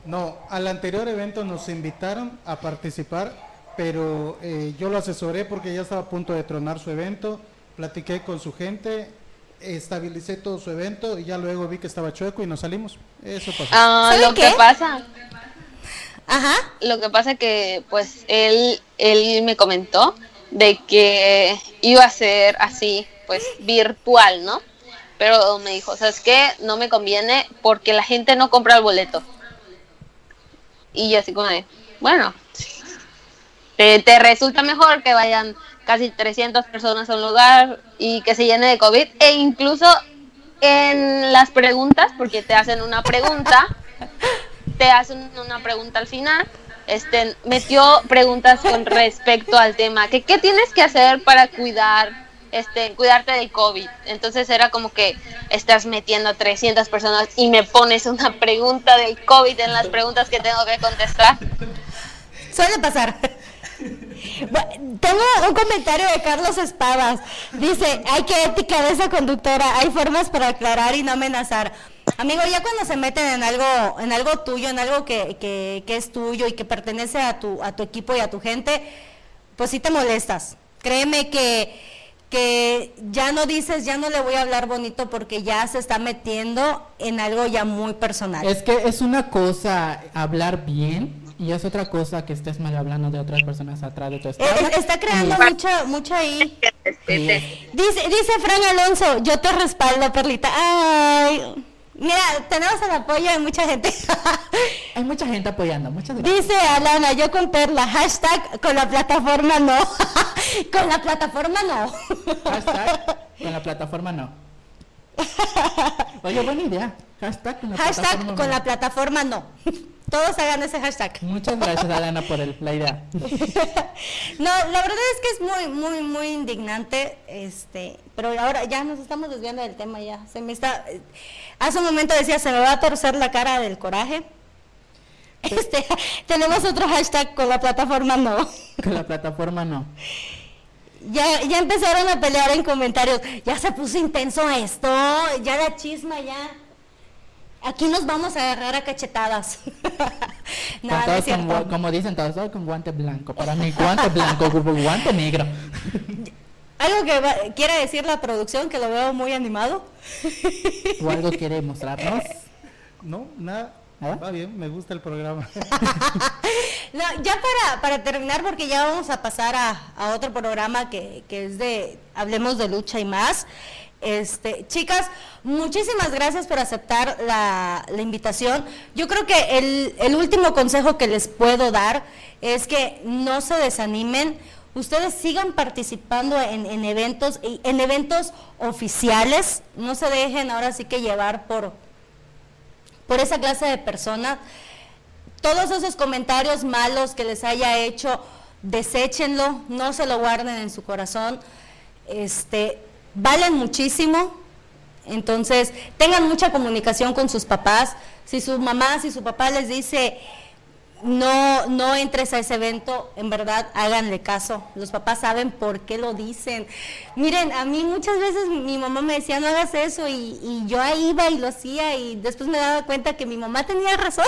No, al anterior evento nos invitaron a participar, pero eh, yo lo asesoré porque ya estaba a punto de tronar su evento, platiqué con su gente, estabilicé todo su evento y ya luego vi que estaba chueco y nos salimos. Eso pasó. ah, ¿Saben lo qué? que pasa, Ajá. lo que pasa que pues él, él me comentó de que iba a ser así, pues virtual, ¿no? Pero me dijo, ¿sabes qué? No me conviene porque la gente no compra el boleto. Y yo así como de, bueno, te, te resulta mejor que vayan casi 300 personas a un lugar y que se llene de COVID. E incluso en las preguntas, porque te hacen una pregunta, te hacen una pregunta al final, este, metió preguntas con respecto al tema, que qué tienes que hacer para cuidar, este, cuidarte del COVID. Entonces era como que estás metiendo a 300 personas y me pones una pregunta del COVID en las preguntas que tengo que contestar. Suele pasar. Tengo un comentario de Carlos Espadas. Dice, ay, qué ética de esa conductora. Hay formas para aclarar y no amenazar. Amigo, ya cuando se meten en algo, en algo tuyo, en algo que, que, que es tuyo y que pertenece a tu, a tu equipo y a tu gente, pues sí te molestas. Créeme que, que ya no dices, ya no le voy a hablar bonito porque ya se está metiendo en algo ya muy personal. Es que es una cosa hablar bien y es otra cosa que estés mal hablando de otras personas atrás de tu Eh, espalda. eh, está creando Y- mucha, mucha ahí. Dice, dice Fran Alonso, yo te respaldo, Perlita. Ay, mira, tenemos el apoyo de mucha gente. Hay mucha gente apoyando, muchas gracias. Dice Alana, yo con Perla, hashtag con la plataforma no. con la plataforma no. Hashtag con la plataforma no. Oye, buena idea. Hashtag con la hashtag plataforma con no. la plataforma no. Todos hagan ese hashtag. Muchas gracias, Alana, por el- la idea. No, la verdad es que es muy, muy, muy indignante, este, pero ahora ya nos estamos desviando del tema ya. Se me está, hace un momento decía, se me va a torcer la cara del coraje. Este, tenemos otro hashtag con la plataforma no. Con la plataforma no. Ya, ya empezaron a pelear en comentarios. Ya se puso intenso esto, ya la chisma ya. Aquí nos vamos a agarrar a cachetadas. Con no, no es cierto. como dicen todos, todo con guante blanco. Para mí, guante blanco, guante negro. Algo que va- quiere decir la producción, que lo veo muy animado. ¿O algo quiere mostrarnos? No, nada. ¿Ah? Va bien, me gusta el programa. No, ya para, para terminar, porque ya vamos a pasar a, a otro programa que, que es de Hablemos de Lucha y más. Este, chicas, muchísimas gracias por aceptar la, la invitación. Yo creo que el, el último consejo que les puedo dar es que no se desanimen. Ustedes sigan participando en, en eventos, en eventos oficiales. No se dejen ahora sí que llevar por, por esa clase de personas todos esos comentarios malos que les haya hecho, deséchenlo, no se lo guarden en su corazón. Este, valen muchísimo. Entonces, tengan mucha comunicación con sus papás. Si su mamá, si su papá les dice, no, no entres a ese evento, en verdad háganle caso. Los papás saben por qué lo dicen. Miren, a mí muchas veces mi mamá me decía, no hagas eso, y, y yo ahí iba y lo hacía, y después me daba cuenta que mi mamá tenía razón.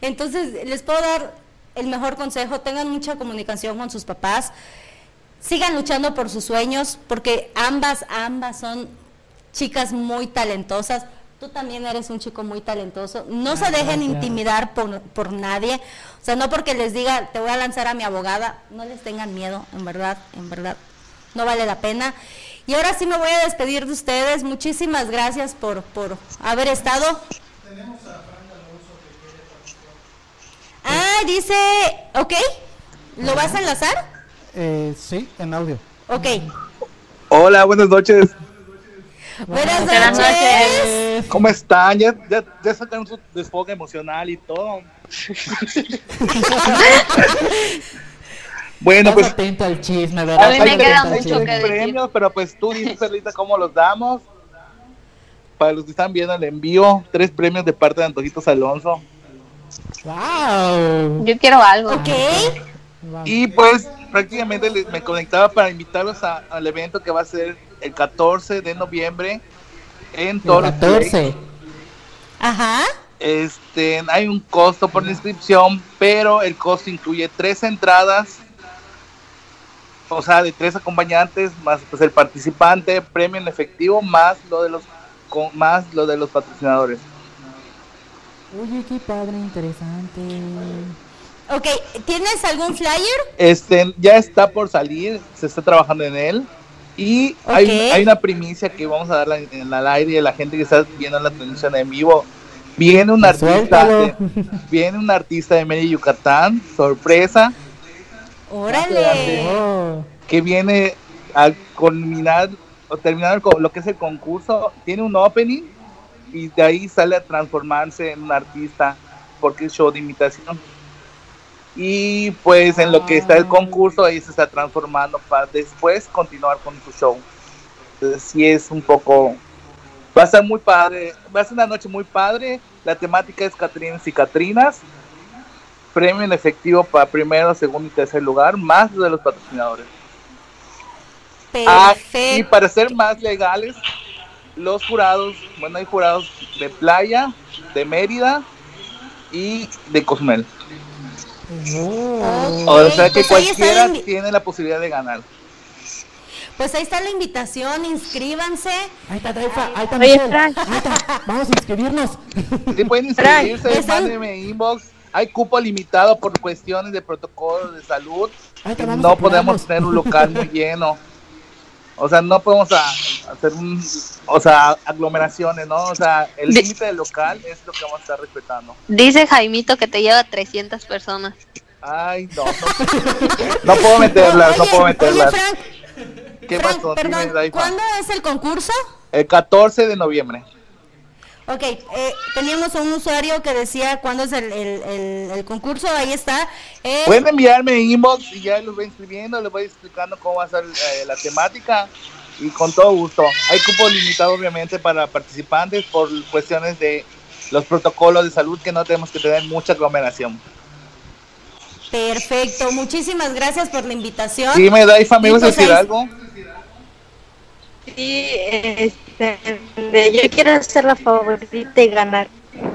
Entonces, les puedo dar el mejor consejo, tengan mucha comunicación con sus papás, sigan luchando por sus sueños, porque ambas, ambas son chicas muy talentosas. Tú también eres un chico muy talentoso. No se dejen intimidar por, por nadie. O sea, no porque les diga, te voy a lanzar a mi abogada, no les tengan miedo, en verdad, en verdad. No vale la pena. Y ahora sí me voy a despedir de ustedes. Muchísimas gracias por, por haber estado. Ah, dice, ok. ¿Lo vas a enlazar? Eh, sí, en audio. Ok. Hola, buenas noches. Buenas Buenas noches. ¿Cómo están? Ya, ya, ya sacaron su desfogue emocional y todo. bueno, Estás pues atento al chisme, A ¿verdad? mí Estás me queda mucho que decir. premios, pero pues tú dices, Perlita, cómo los damos. Para los que están viendo el envío, tres premios de parte de Antojitos Alonso. Wow. Yo quiero algo. Ok. Y pues prácticamente me conectaba para invitarlos a- al evento que va a ser el 14 de noviembre en El Toro 14. Ajá. Este, hay un costo por la inscripción, pero el costo incluye tres entradas, o sea, de tres acompañantes, más pues el participante, premio en efectivo, más lo de los con- más lo de los patrocinadores. Oye, qué padre, interesante. Ok, ¿tienes algún flyer? Este, ya está por salir, se está trabajando en él. Y hay, hay una primicia que vamos a dar en el aire a la gente que está viendo la transmisión en vivo. Viene un artista, Suéltalo. de, viene un artista de Mérida, Yucatán, sorpresa. Órale. Que viene a culminar o terminar el co- lo que es el concurso, tiene un opening y de ahí sale a transformarse en un artista porque es show de imitación. Y pues en lo que está el concurso ahí se está transformando para después continuar con su show. Entonces sí es un poco va a estar muy padre, va a ser una noche muy padre. La temática es Catrinas y Catrinas. Premio en efectivo para primero, segundo y tercer lugar, más de los patrocinadores. Ah, y para ser más legales, los jurados, bueno, hay jurados de Playa, de Mérida y de Cozumel. Oh. O sea que pues ahí está cualquiera la tiene la posibilidad de ganar. Pues ahí está la invitación, inscríbanse. Ahí está, Taifa, ahí está Oye. Frank. Ahí está, vamos a inscribirnos. Si pueden inscribirse, están- mándenme inbox. Hay cupo limitado por cuestiones de protocolo de salud. Ahí vamos no podemos tener un local muy lleno. O sea, no podemos a- hacer un, o sea, aglomeraciones, ¿no? O sea, el límite del local es lo que vamos a estar respetando. Dice Jaimito que te lleva 300 personas. Ay, no, no, no puedo meterlas, no Oye, puedo oye, meterlas. Frank, ¿Qué Frank, pasó? Perdón. ¿cuándo es el concurso? El 14 de noviembre. Ok, eh, teníamos a un usuario que decía cuándo es el, el, el- el concurso, ahí está. Eh, Pueden enviarme inbox y ya los voy inscribiendo, les voy explicando cómo va a ser eh, la temática y con todo gusto. Hay cupo limitado obviamente para participantes por cuestiones de los protocolos de salud que no tenemos que tener mucha aglomeración. Perfecto, muchísimas gracias por la invitación. Sí, me da y me Y vas a pues decir ahí- algo. Sí, este, de- yo quiero ser la favorita y ganar.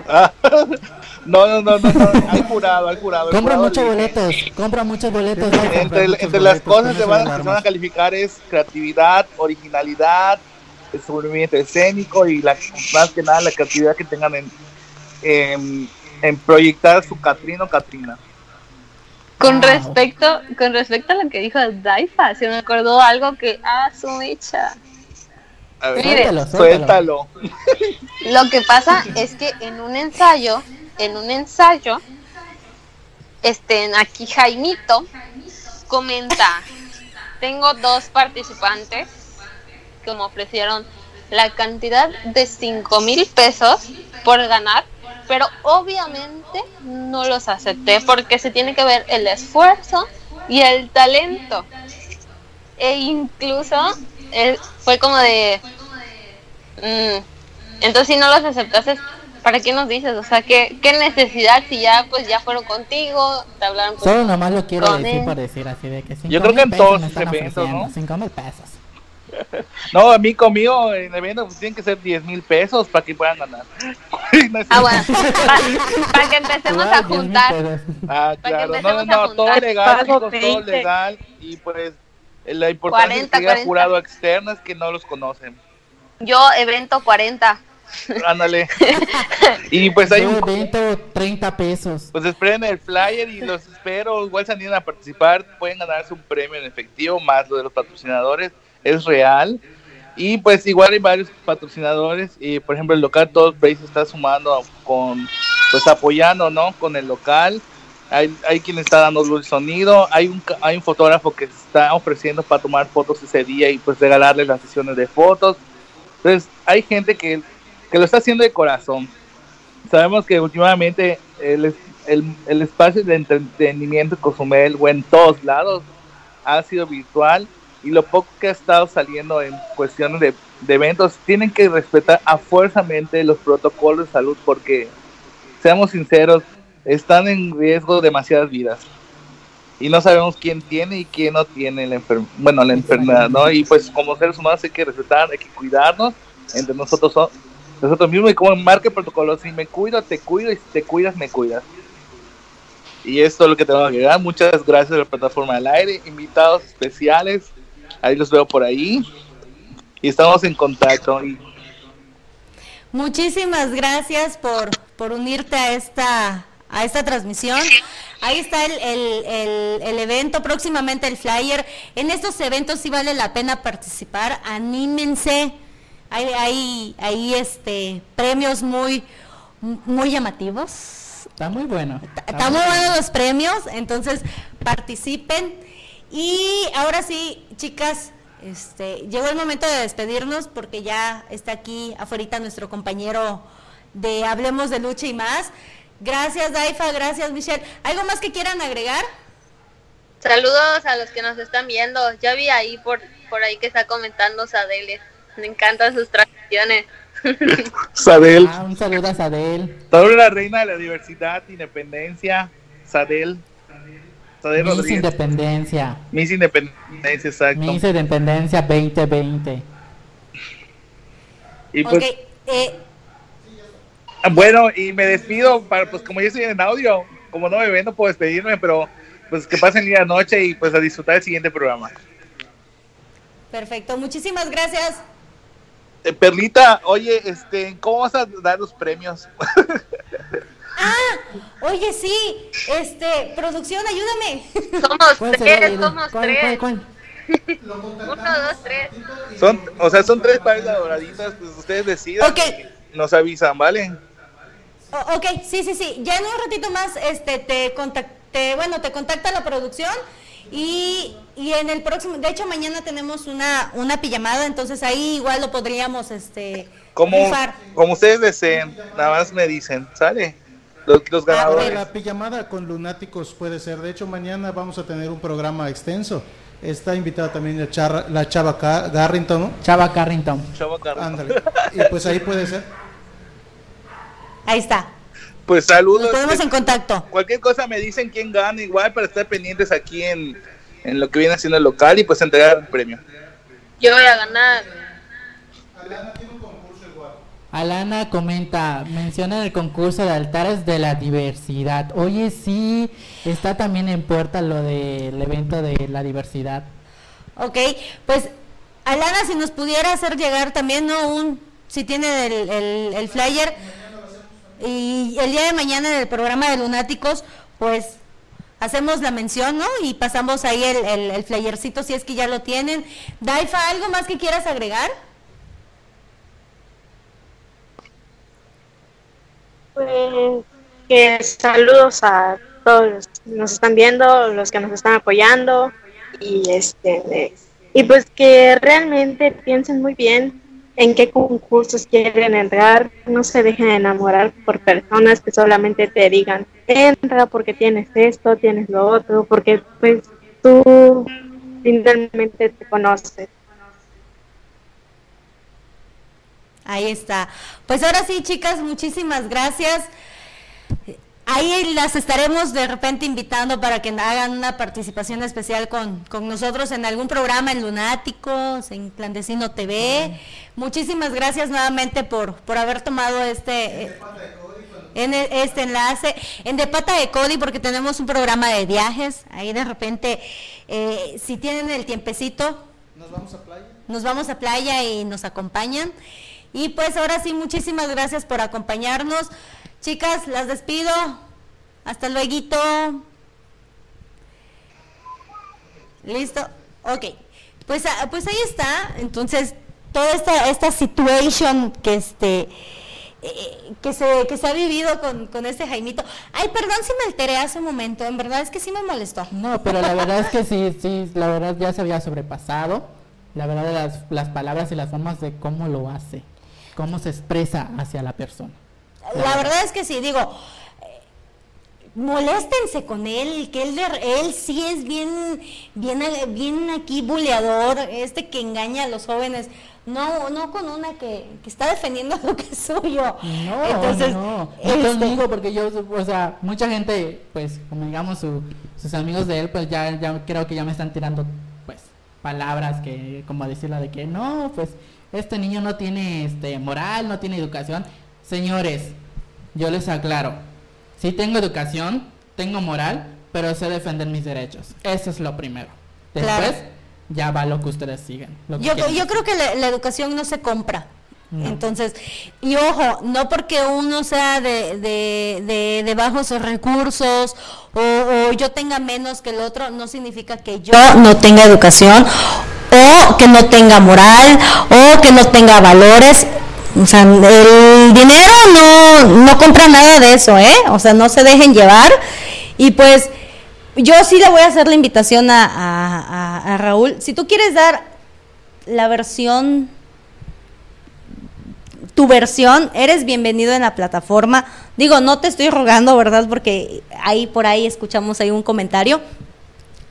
Ah, no, no, no, no, no, hay jurado, hay jurado. Compra jurado muchos boletos, compra muchos boletos. Entre, muchos entre las boletos, cosas que van, ya que van a calificar es creatividad, originalidad, el movimiento escénico y la, más que nada la creatividad que tengan en, en, en proyectar su Catrina o Catrina. Con Wow. respecto, con respecto a lo que dijo Daifa, se me acordó algo que, ah, su mecha. A ver, Mire, Suéltalo, suéltalo. suéltalo. Lo que pasa es que en un ensayo, en un ensayo, este, aquí Jaimito comenta, tengo dos participantes que me ofrecieron la cantidad de 5 mil pesos por ganar, pero obviamente no los acepté porque se tiene que ver el esfuerzo y el talento. E incluso eh, fue como de, Mm, entonces si no los aceptaste, ¿para qué nos dices? O sea, ¿qué, qué necesidad si ya pues ya fueron contigo, te hablaron pues, Solo nomás lo quiero Con decir él. por decir así de que cinco Yo creo que mil en pesos todos eventos, ¿no? cinco mil pesos. No, a mí conmigo en el evento pues, tienen que ser 10 mil pesos para que puedan ganar. No es Ah, bueno, para que empecemos a 10,000 juntar. Ah, que claro, no, no, a todo legal, todo 20. legal. Y pues la importancia 40, de que haya 40. jurado externo es que no los conocen. Yo, evento 40. Ándale. y pues hay Yo un evento 30 pesos. Pues esperen el flyer y los espero. Igual se animan a participar. Pueden ganarse un premio en efectivo, más lo de los patrocinadores. Es real. Y pues igual hay varios patrocinadores. Y por ejemplo, el local Todos se está sumando con, pues apoyando, ¿no? Con el local. Hay, hay quien está dando y sonido. Hay un, hay un fotógrafo que está ofreciendo para tomar fotos ese día y pues regalarles las sesiones de fotos. Entonces, hay gente que, que lo está haciendo de corazón sabemos que últimamente el, el, el espacio de entretenimiento en Cozumel o en todos lados ha sido virtual y lo poco que ha estado saliendo en cuestiones de, de eventos tienen que respetar a fuerzamente los protocolos de salud porque seamos sinceros están en riesgo demasiadas vidas y no sabemos quién tiene y quién no tiene la enfer- bueno la enfermedad no y pues como seres humanos hay que respetar hay que cuidarnos entre nosotros so- nosotros mismos y como marca el protocolo, si me cuido, te cuido y si te cuidas, me cuidas. Y esto es lo que tengo que agregar. Muchas gracias a la plataforma del aire, invitados especiales, ahí los veo por ahí y estamos en contacto. Y Muchísimas gracias por, por unirte a esta, a esta transmisión. Ahí está el, el- el- el evento, próximamente el flyer. En estos eventos sí vale la pena participar, anímense. Hay, hay, hay este, premios muy, muy llamativos. Está muy bueno. Están muy buenos los premios, entonces participen. Y ahora sí, chicas, este, llegó el momento de despedirnos porque ya está aquí afuera nuestro compañero de Hablemos de Lucha y más. Gracias, Daifa, gracias, Michelle. ¿Algo más que quieran agregar? Saludos a los que nos están viendo. Ya vi ahí por, por ahí que está comentando Sadele. Me encantan sus transmisiones. Sadel, Ah, un saludo a Sadel. toda la reina de la diversidad, independencia, Sadel, Sadel Miss Rodríguez, Independencia. Miss Independencia, exacto. Miss Independencia 2020. Y pues, ok, eh, Bueno, y me despido, para, pues como yo estoy en audio, como no me ven, no puedo despedirme, pero pues que pasen la noche y pues a disfrutar el siguiente programa. perfecto, muchísimas gracias. Eh, Perlita, oye, este, ¿cómo vas a dar los premios? Oye, sí, este, producción, ayúdame. Somos ¿Cuál será tres, somos cuál, tres. cuál, cuál? Uno, dos, tres. Son, o sea, son tres pares de doraditas, pues ustedes decidan. Ok. Nos avisan, ¿vale? O- ok, sí, sí, sí. Ya en un ratito más, este, te contacte, bueno, te contacta la producción y, y en el próximo, de hecho mañana tenemos una, una pijamada, entonces ahí igual lo podríamos, este, Como, rifar. como ustedes deseen, nada más me dicen, ¿sale? Los, los Ah, ganadores. La pijamada con lunáticos puede ser. De hecho, mañana vamos a tener un programa extenso. Está invitada también la, charra- la chava Garrington, ¿no? Chava Carrington. Chavo Carlos. Ándale. Y pues ahí puede ser. Ahí está. Pues Nos saludos. ponemos en contacto. Cualquier cosa me dicen quién gana, igual para estar pendientes aquí en, en lo que viene haciendo el local y pues entregar el premio. Yo voy a ganar. Alana comenta, menciona el concurso de altares de la diversidad. Oye, sí, está también en puerta lo del evento de la diversidad. Ok, pues Alana, si nos pudiera hacer llegar también, ¿no? Un, si tiene el, el- el flyer y el día de mañana en el programa de Lunáticos, pues hacemos la mención, ¿no? Y pasamos ahí el, el, flyercito si es que ya lo tienen. Daifa, ¿algo más que quieras agregar? Pues que saludos a todos los que nos están viendo, los que nos están apoyando y este y pues que realmente piensen muy bien en qué concursos quieren entrar, no se dejen enamorar por personas que solamente te digan, entra porque tienes esto, tienes lo otro, porque pues tú finalmente te conoces. Ahí está. Pues ahora sí, chicas, muchísimas gracias. Ahí las estaremos de repente invitando para que hagan una participación especial con, con nosotros en algún programa en Lunáticos, en Clandestino TV. Muchísimas gracias nuevamente por, por haber tomado este... eh, en e- este enlace, en De Pata de Cody, porque tenemos un programa de viajes. Ahí de repente, eh, si tienen el tiempecito, Nos vamos a playa. nos vamos a playa y nos acompañan. Y pues ahora sí, muchísimas gracias por acompañarnos. Chicas, las despido. Hasta luego. Listo. Ok. Pues, ah, pues ahí está. Entonces, toda esta, esta situation que este eh, que se, que se ha vivido con, con este Jaimito. Ay, perdón si me alteré hace un momento, en verdad es que sí me molestó. No, pero la verdad es que sí, sí, la verdad ya se había sobrepasado. La verdad de las, las palabras y las formas de cómo lo hace, cómo se expresa hacia la persona. La verdad es que sí, digo, eh, moléstense con él, que él, él sí es bien, bien, eh, bien aquí buleador, este que engaña a los jóvenes, no, no con una que, que está defendiendo lo que es suyo. No, Entonces, no, no este, conmigo porque yo, o sea, mucha gente, pues, como digamos su- sus amigos de él, pues ya, ya creo que ya me están tirando, pues, palabras que, como decirla de que no, pues, este niño no tiene, este, moral, no tiene educación. Señores, yo les aclaro, sí tengo educación, tengo moral, pero sé defender mis derechos. Eso es lo primero. Después, Claro. ya va lo que ustedes siguen. lo que Yo, yo creo que la, la educación no se compra. No. Entonces, y ojo, no porque uno sea de, de, de, de bajos recursos o, o yo tenga menos que el otro, no significa que yo no tenga educación o que no tenga moral o que no tenga valores. O sea, el dinero no, no compra nada de eso, ¿eh? O sea, no se dejen llevar. Y pues yo sí le voy a hacer la invitación a, a- Raúl. Si tú quieres dar la versión, tu versión, eres bienvenido en la plataforma. Digo, no te estoy rogando, ¿verdad? Porque ahí por ahí escuchamos ahí un comentario.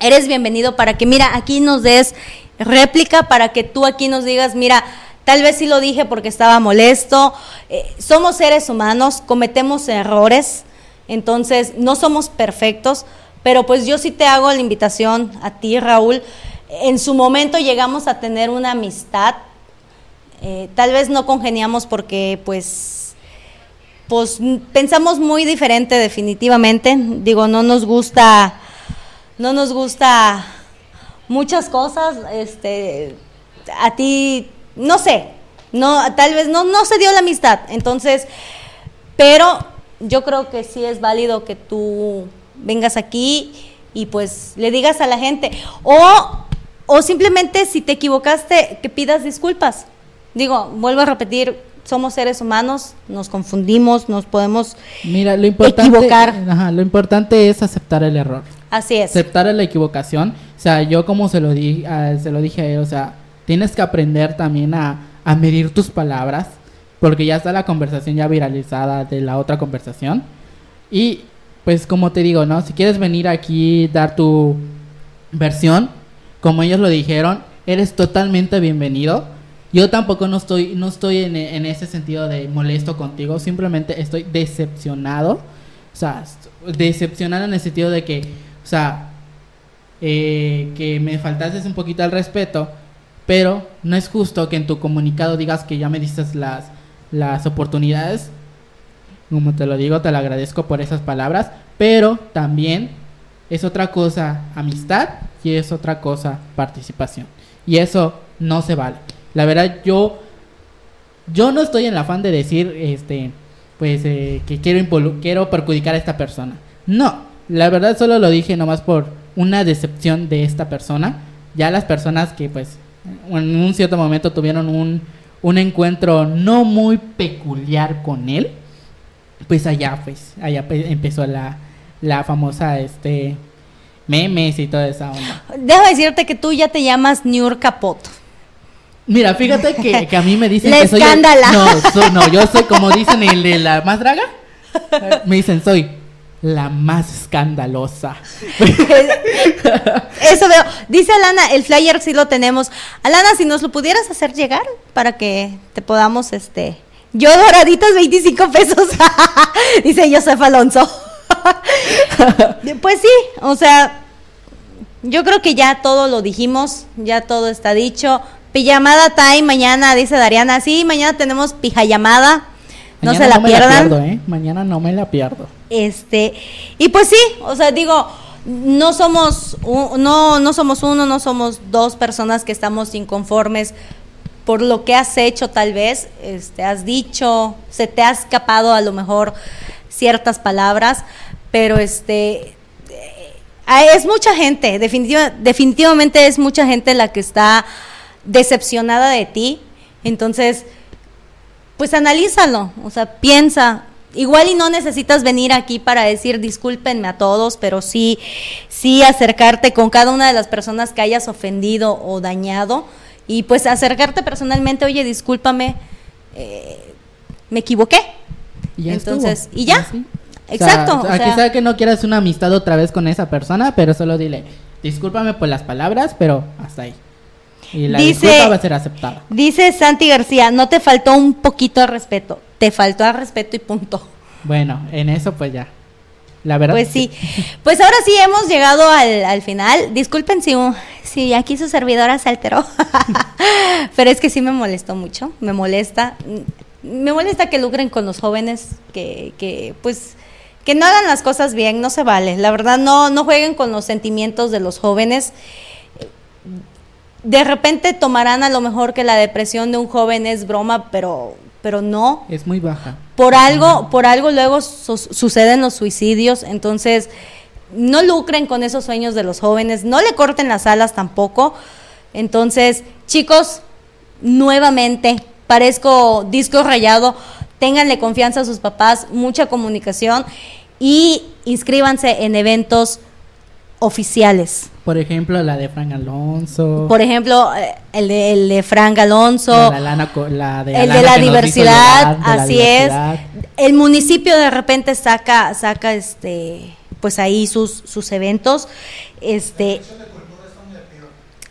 Eres bienvenido para que, mira, aquí nos des réplica, para que tú aquí nos digas, mira, tal vez sí lo dije porque estaba molesto. Eh, somos seres humanos, cometemos errores, entonces no somos perfectos, pero pues yo sí te hago la invitación a ti, Raúl. En su momento llegamos a tener una amistad, eh, tal vez no congeniamos porque pues pues pensamos muy diferente definitivamente. Digo, no nos gusta no nos gusta muchas cosas, este a ti no sé, no tal vez no no se dio la amistad. Entonces, pero yo creo que sí es válido que tú vengas aquí y pues le digas a la gente o o simplemente si te equivocaste que pidas disculpas. Digo, vuelvo a repetir, somos seres humanos, nos confundimos, nos podemos Mira, lo importante, equivocar. ajá, lo importante es aceptar el error. así es. aceptar la equivocación. O sea, yo como se lo, di, a- se lo dije a él, o sea, tienes que aprender también a, a medir tus palabras, porque ya está la conversación ya viralizada de la otra conversación. Y pues como te digo, ¿no? Si quieres venir aquí, dar tu versión, como ellos lo dijeron, eres totalmente bienvenido. Yo tampoco no estoy, no estoy en, en ese sentido de molesto contigo, simplemente estoy decepcionado. O sea, decepcionado en el sentido de que, o sea, eh, que me faltases un poquito al respeto, pero no es justo que en tu comunicado digas que ya me diste las, las oportunidades. Como te lo digo, te lo agradezco por esas palabras, pero también es otra cosa amistad y es otra cosa participación. Y eso no se vale. La verdad, yo, yo no estoy en el afán de decir, este, pues, eh, que quiero, quiero perjudicar a esta persona. No, la verdad solo lo dije nomás por una decepción de esta persona. Ya las personas que, pues, en un cierto momento tuvieron un, un encuentro no muy peculiar con él, pues allá, pues, allá pe- empezó la, la famosa, este, memes y toda esa onda. Dejo decirte que tú ya te llamas Niur Capot. Mira, fíjate que, que a mí me dicen La que soy. el- escándala. no, so- no, yo soy como dicen el de la más draga. Me dicen, soy la más escandalosa. Eso veo. Dice Alana, el flyer sí lo tenemos. Alana, si nos lo pudieras hacer llegar para que te podamos, este... Yo doraditas 25 pesos. Dice Joseph Alonso. pues sí, o sea, yo creo que ya todo lo dijimos, ya todo está dicho. Pijamada time mañana, dice Dariana. Sí, mañana tenemos pijamada. No Mañana se la me pierdan. pierdo, ¿eh? Mañana no me la pierdo. Este, y pues sí, o sea, digo, no somos no no somos uno, no somos dos personas que estamos inconformes por lo que has hecho tal vez, este has dicho, se te ha escapado a lo mejor ciertas palabras, pero este eh, es mucha gente, definitiva- definitivamente es mucha gente la que está decepcionada de ti. Entonces, pues analízalo, o sea, piensa. Igual y no necesitas venir aquí para decir discúlpenme a todos, pero sí, sí acercarte con cada una de las personas que hayas ofendido o dañado y pues acercarte personalmente, oye, discúlpame, eh, me equivoqué. Y ya Entonces, estuvo. y ya. Exacto. O sea, o sea, quizá que no quieras una amistad otra vez con esa persona, pero solo dile, discúlpame por las palabras, pero hasta ahí. Y la Dice- va a ser aceptada. Dice Santi García, no te faltó un poquito de respeto, te faltó al respeto y punto. Bueno, en eso pues ya. La verdad. Pues sí. Pues ahora sí hemos llegado al, al final. Disculpen si, si aquí su servidora se alteró. Pero es que sí me molestó mucho. Me molesta. Me molesta que lucren con los jóvenes, que, que pues que no hagan las cosas bien, no se vale. La verdad, no, no jueguen con los sentimientos de los jóvenes. De repente tomarán a lo mejor que la depresión de un joven es broma, pero, pero no Es muy baja. por algo, por algo luego su- suceden los suicidios, entonces no lucren con esos sueños de los jóvenes, no le corten las alas tampoco. Entonces, chicos, nuevamente, parezco disco rayado, ténganle confianza a sus papás, mucha comunicación y inscríbanse en eventos oficiales. Por ejemplo, la de Frank Alonso. Por ejemplo, eh, el de, el de Frank Alonso, la, co- la de el de la diversidad, de la así diversidad. es. El municipio de repente saca, saca este, pues ahí sus, sus eventos. Este,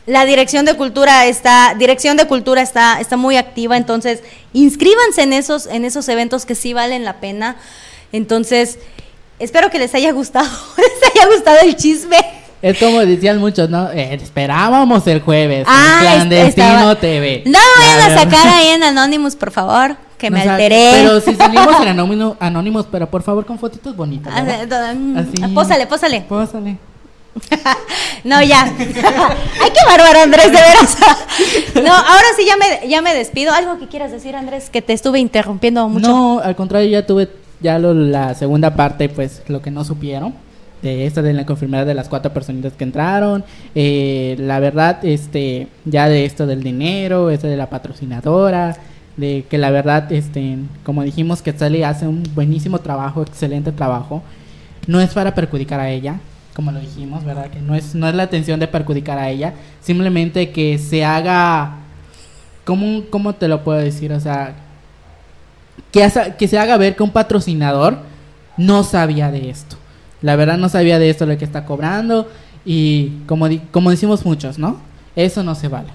la dirección de cultura está, dirección de cultura está, está muy activa, entonces inscríbanse en esos, en esos eventos que sí valen la pena. Entonces, espero que les haya gustado, les haya gustado el chisme. Es como decían muchos, ¿no? Eh, esperábamos el jueves. Ah, en es- Clandestino estaba- TV. No vayan a sacar ahí en Anonymous, por favor, que me O sea, alteré. Pero si salimos en anónimo- anónimos, pero por favor con fotitos bonitas. Ah, mm, Así. Pósale, pósale. Pósale. No, ya. Ay, qué bárbaro, Andrés, de veras. No, ahora sí ya me, ya me despido. ¿Algo que quieras decir, Andrés? Que te estuve interrumpiendo mucho. No, al contrario, ya tuve ya lo- la segunda parte, pues lo que no supieron. De esta de la confirmada de las cuatro personitas que entraron. eh, la verdad, este, ya de esto del dinero, esto de la patrocinadora. De que la verdad, este, como dijimos, que Sally hace un buenísimo trabajo, excelente trabajo. No es para perjudicar a ella, como lo dijimos, ¿verdad? Que no es, no es la intención de perjudicar a ella. Simplemente que se haga. ¿Cómo, cómo te lo puedo decir? O sea, que, se haga ver que un patrocinador no sabía de esto. La verdad no sabía de esto lo que está cobrando y como, como decimos muchos, ¿no? Eso no se vale.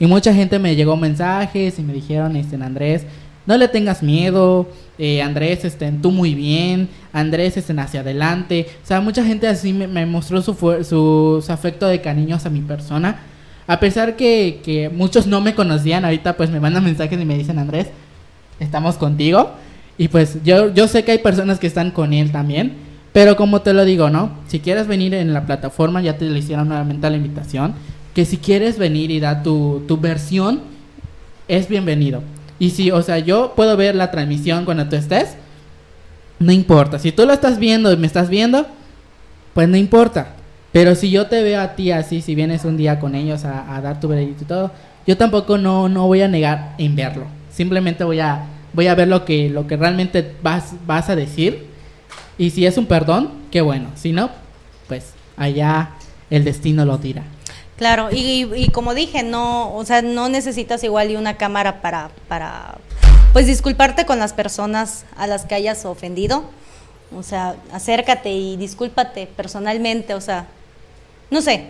Y mucha gente me llegó mensajes y me dijeron, este, Andrés, no le tengas miedo, eh, Andrés, este, tú muy bien, Andrés, este, hacia adelante. O sea, mucha gente así me, mostró su, su afecto de cariño hacia mi persona. A pesar que, que muchos no me conocían, ahorita pues me mandan mensajes y me dicen, Andrés, estamos contigo. Y pues yo, yo sé que hay personas que están con él también. Pero como te lo digo, ¿no? Si quieres venir en la plataforma, ya te le hicieron nuevamente la invitación. Que si quieres venir y dar tu, tu versión, es bienvenido. Y si, o sea, yo puedo ver la transmisión cuando tú estés, no importa. Si tú lo estás viendo y me estás viendo, pues no importa. Pero si yo te veo a ti así, si vienes un día con ellos a, dar tu veredicto y todo, yo tampoco no, no voy a negar en verlo. Simplemente voy a, voy a ver lo que, lo que realmente vas, vas a decir. Y si es un perdón, qué bueno. Si no, pues allá el destino lo dirá. Claro, y como dije, no, o sea, no necesitas igual y una cámara para, para, pues disculparte con las personas a las que hayas ofendido. O sea, acércate y discúlpate personalmente, o sea, no sé.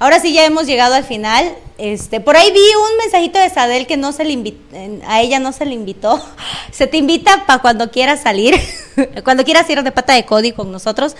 Ahora sí ya hemos llegado al final. Este, por ahí vi un mensajito de Sadel que no se le invi- en- a ella no se le invitó. Se te invita para cuando quieras salir. Cuando quieras ir de pata de Cody con nosotros,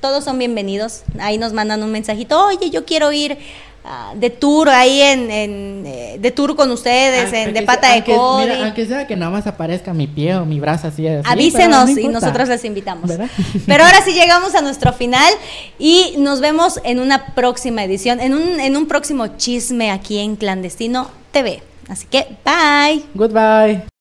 todos son bienvenidos. Ahí nos mandan un mensajito, oye, yo quiero ir ah, de tour ahí en, en, eh, de tour con ustedes, en, de Aunque pata sea- de aunque- Cody. mira, aunque sea que nada más aparezca mi pie o mi brazo así. así, Avísenos no y nosotros les invitamos. ¿Verdad? Pero ahora sí llegamos a nuestro final y nos vemos en una próxima edición, en un, en un próximo chisme aquí en Clandestino TV. Así que, bye. Goodbye.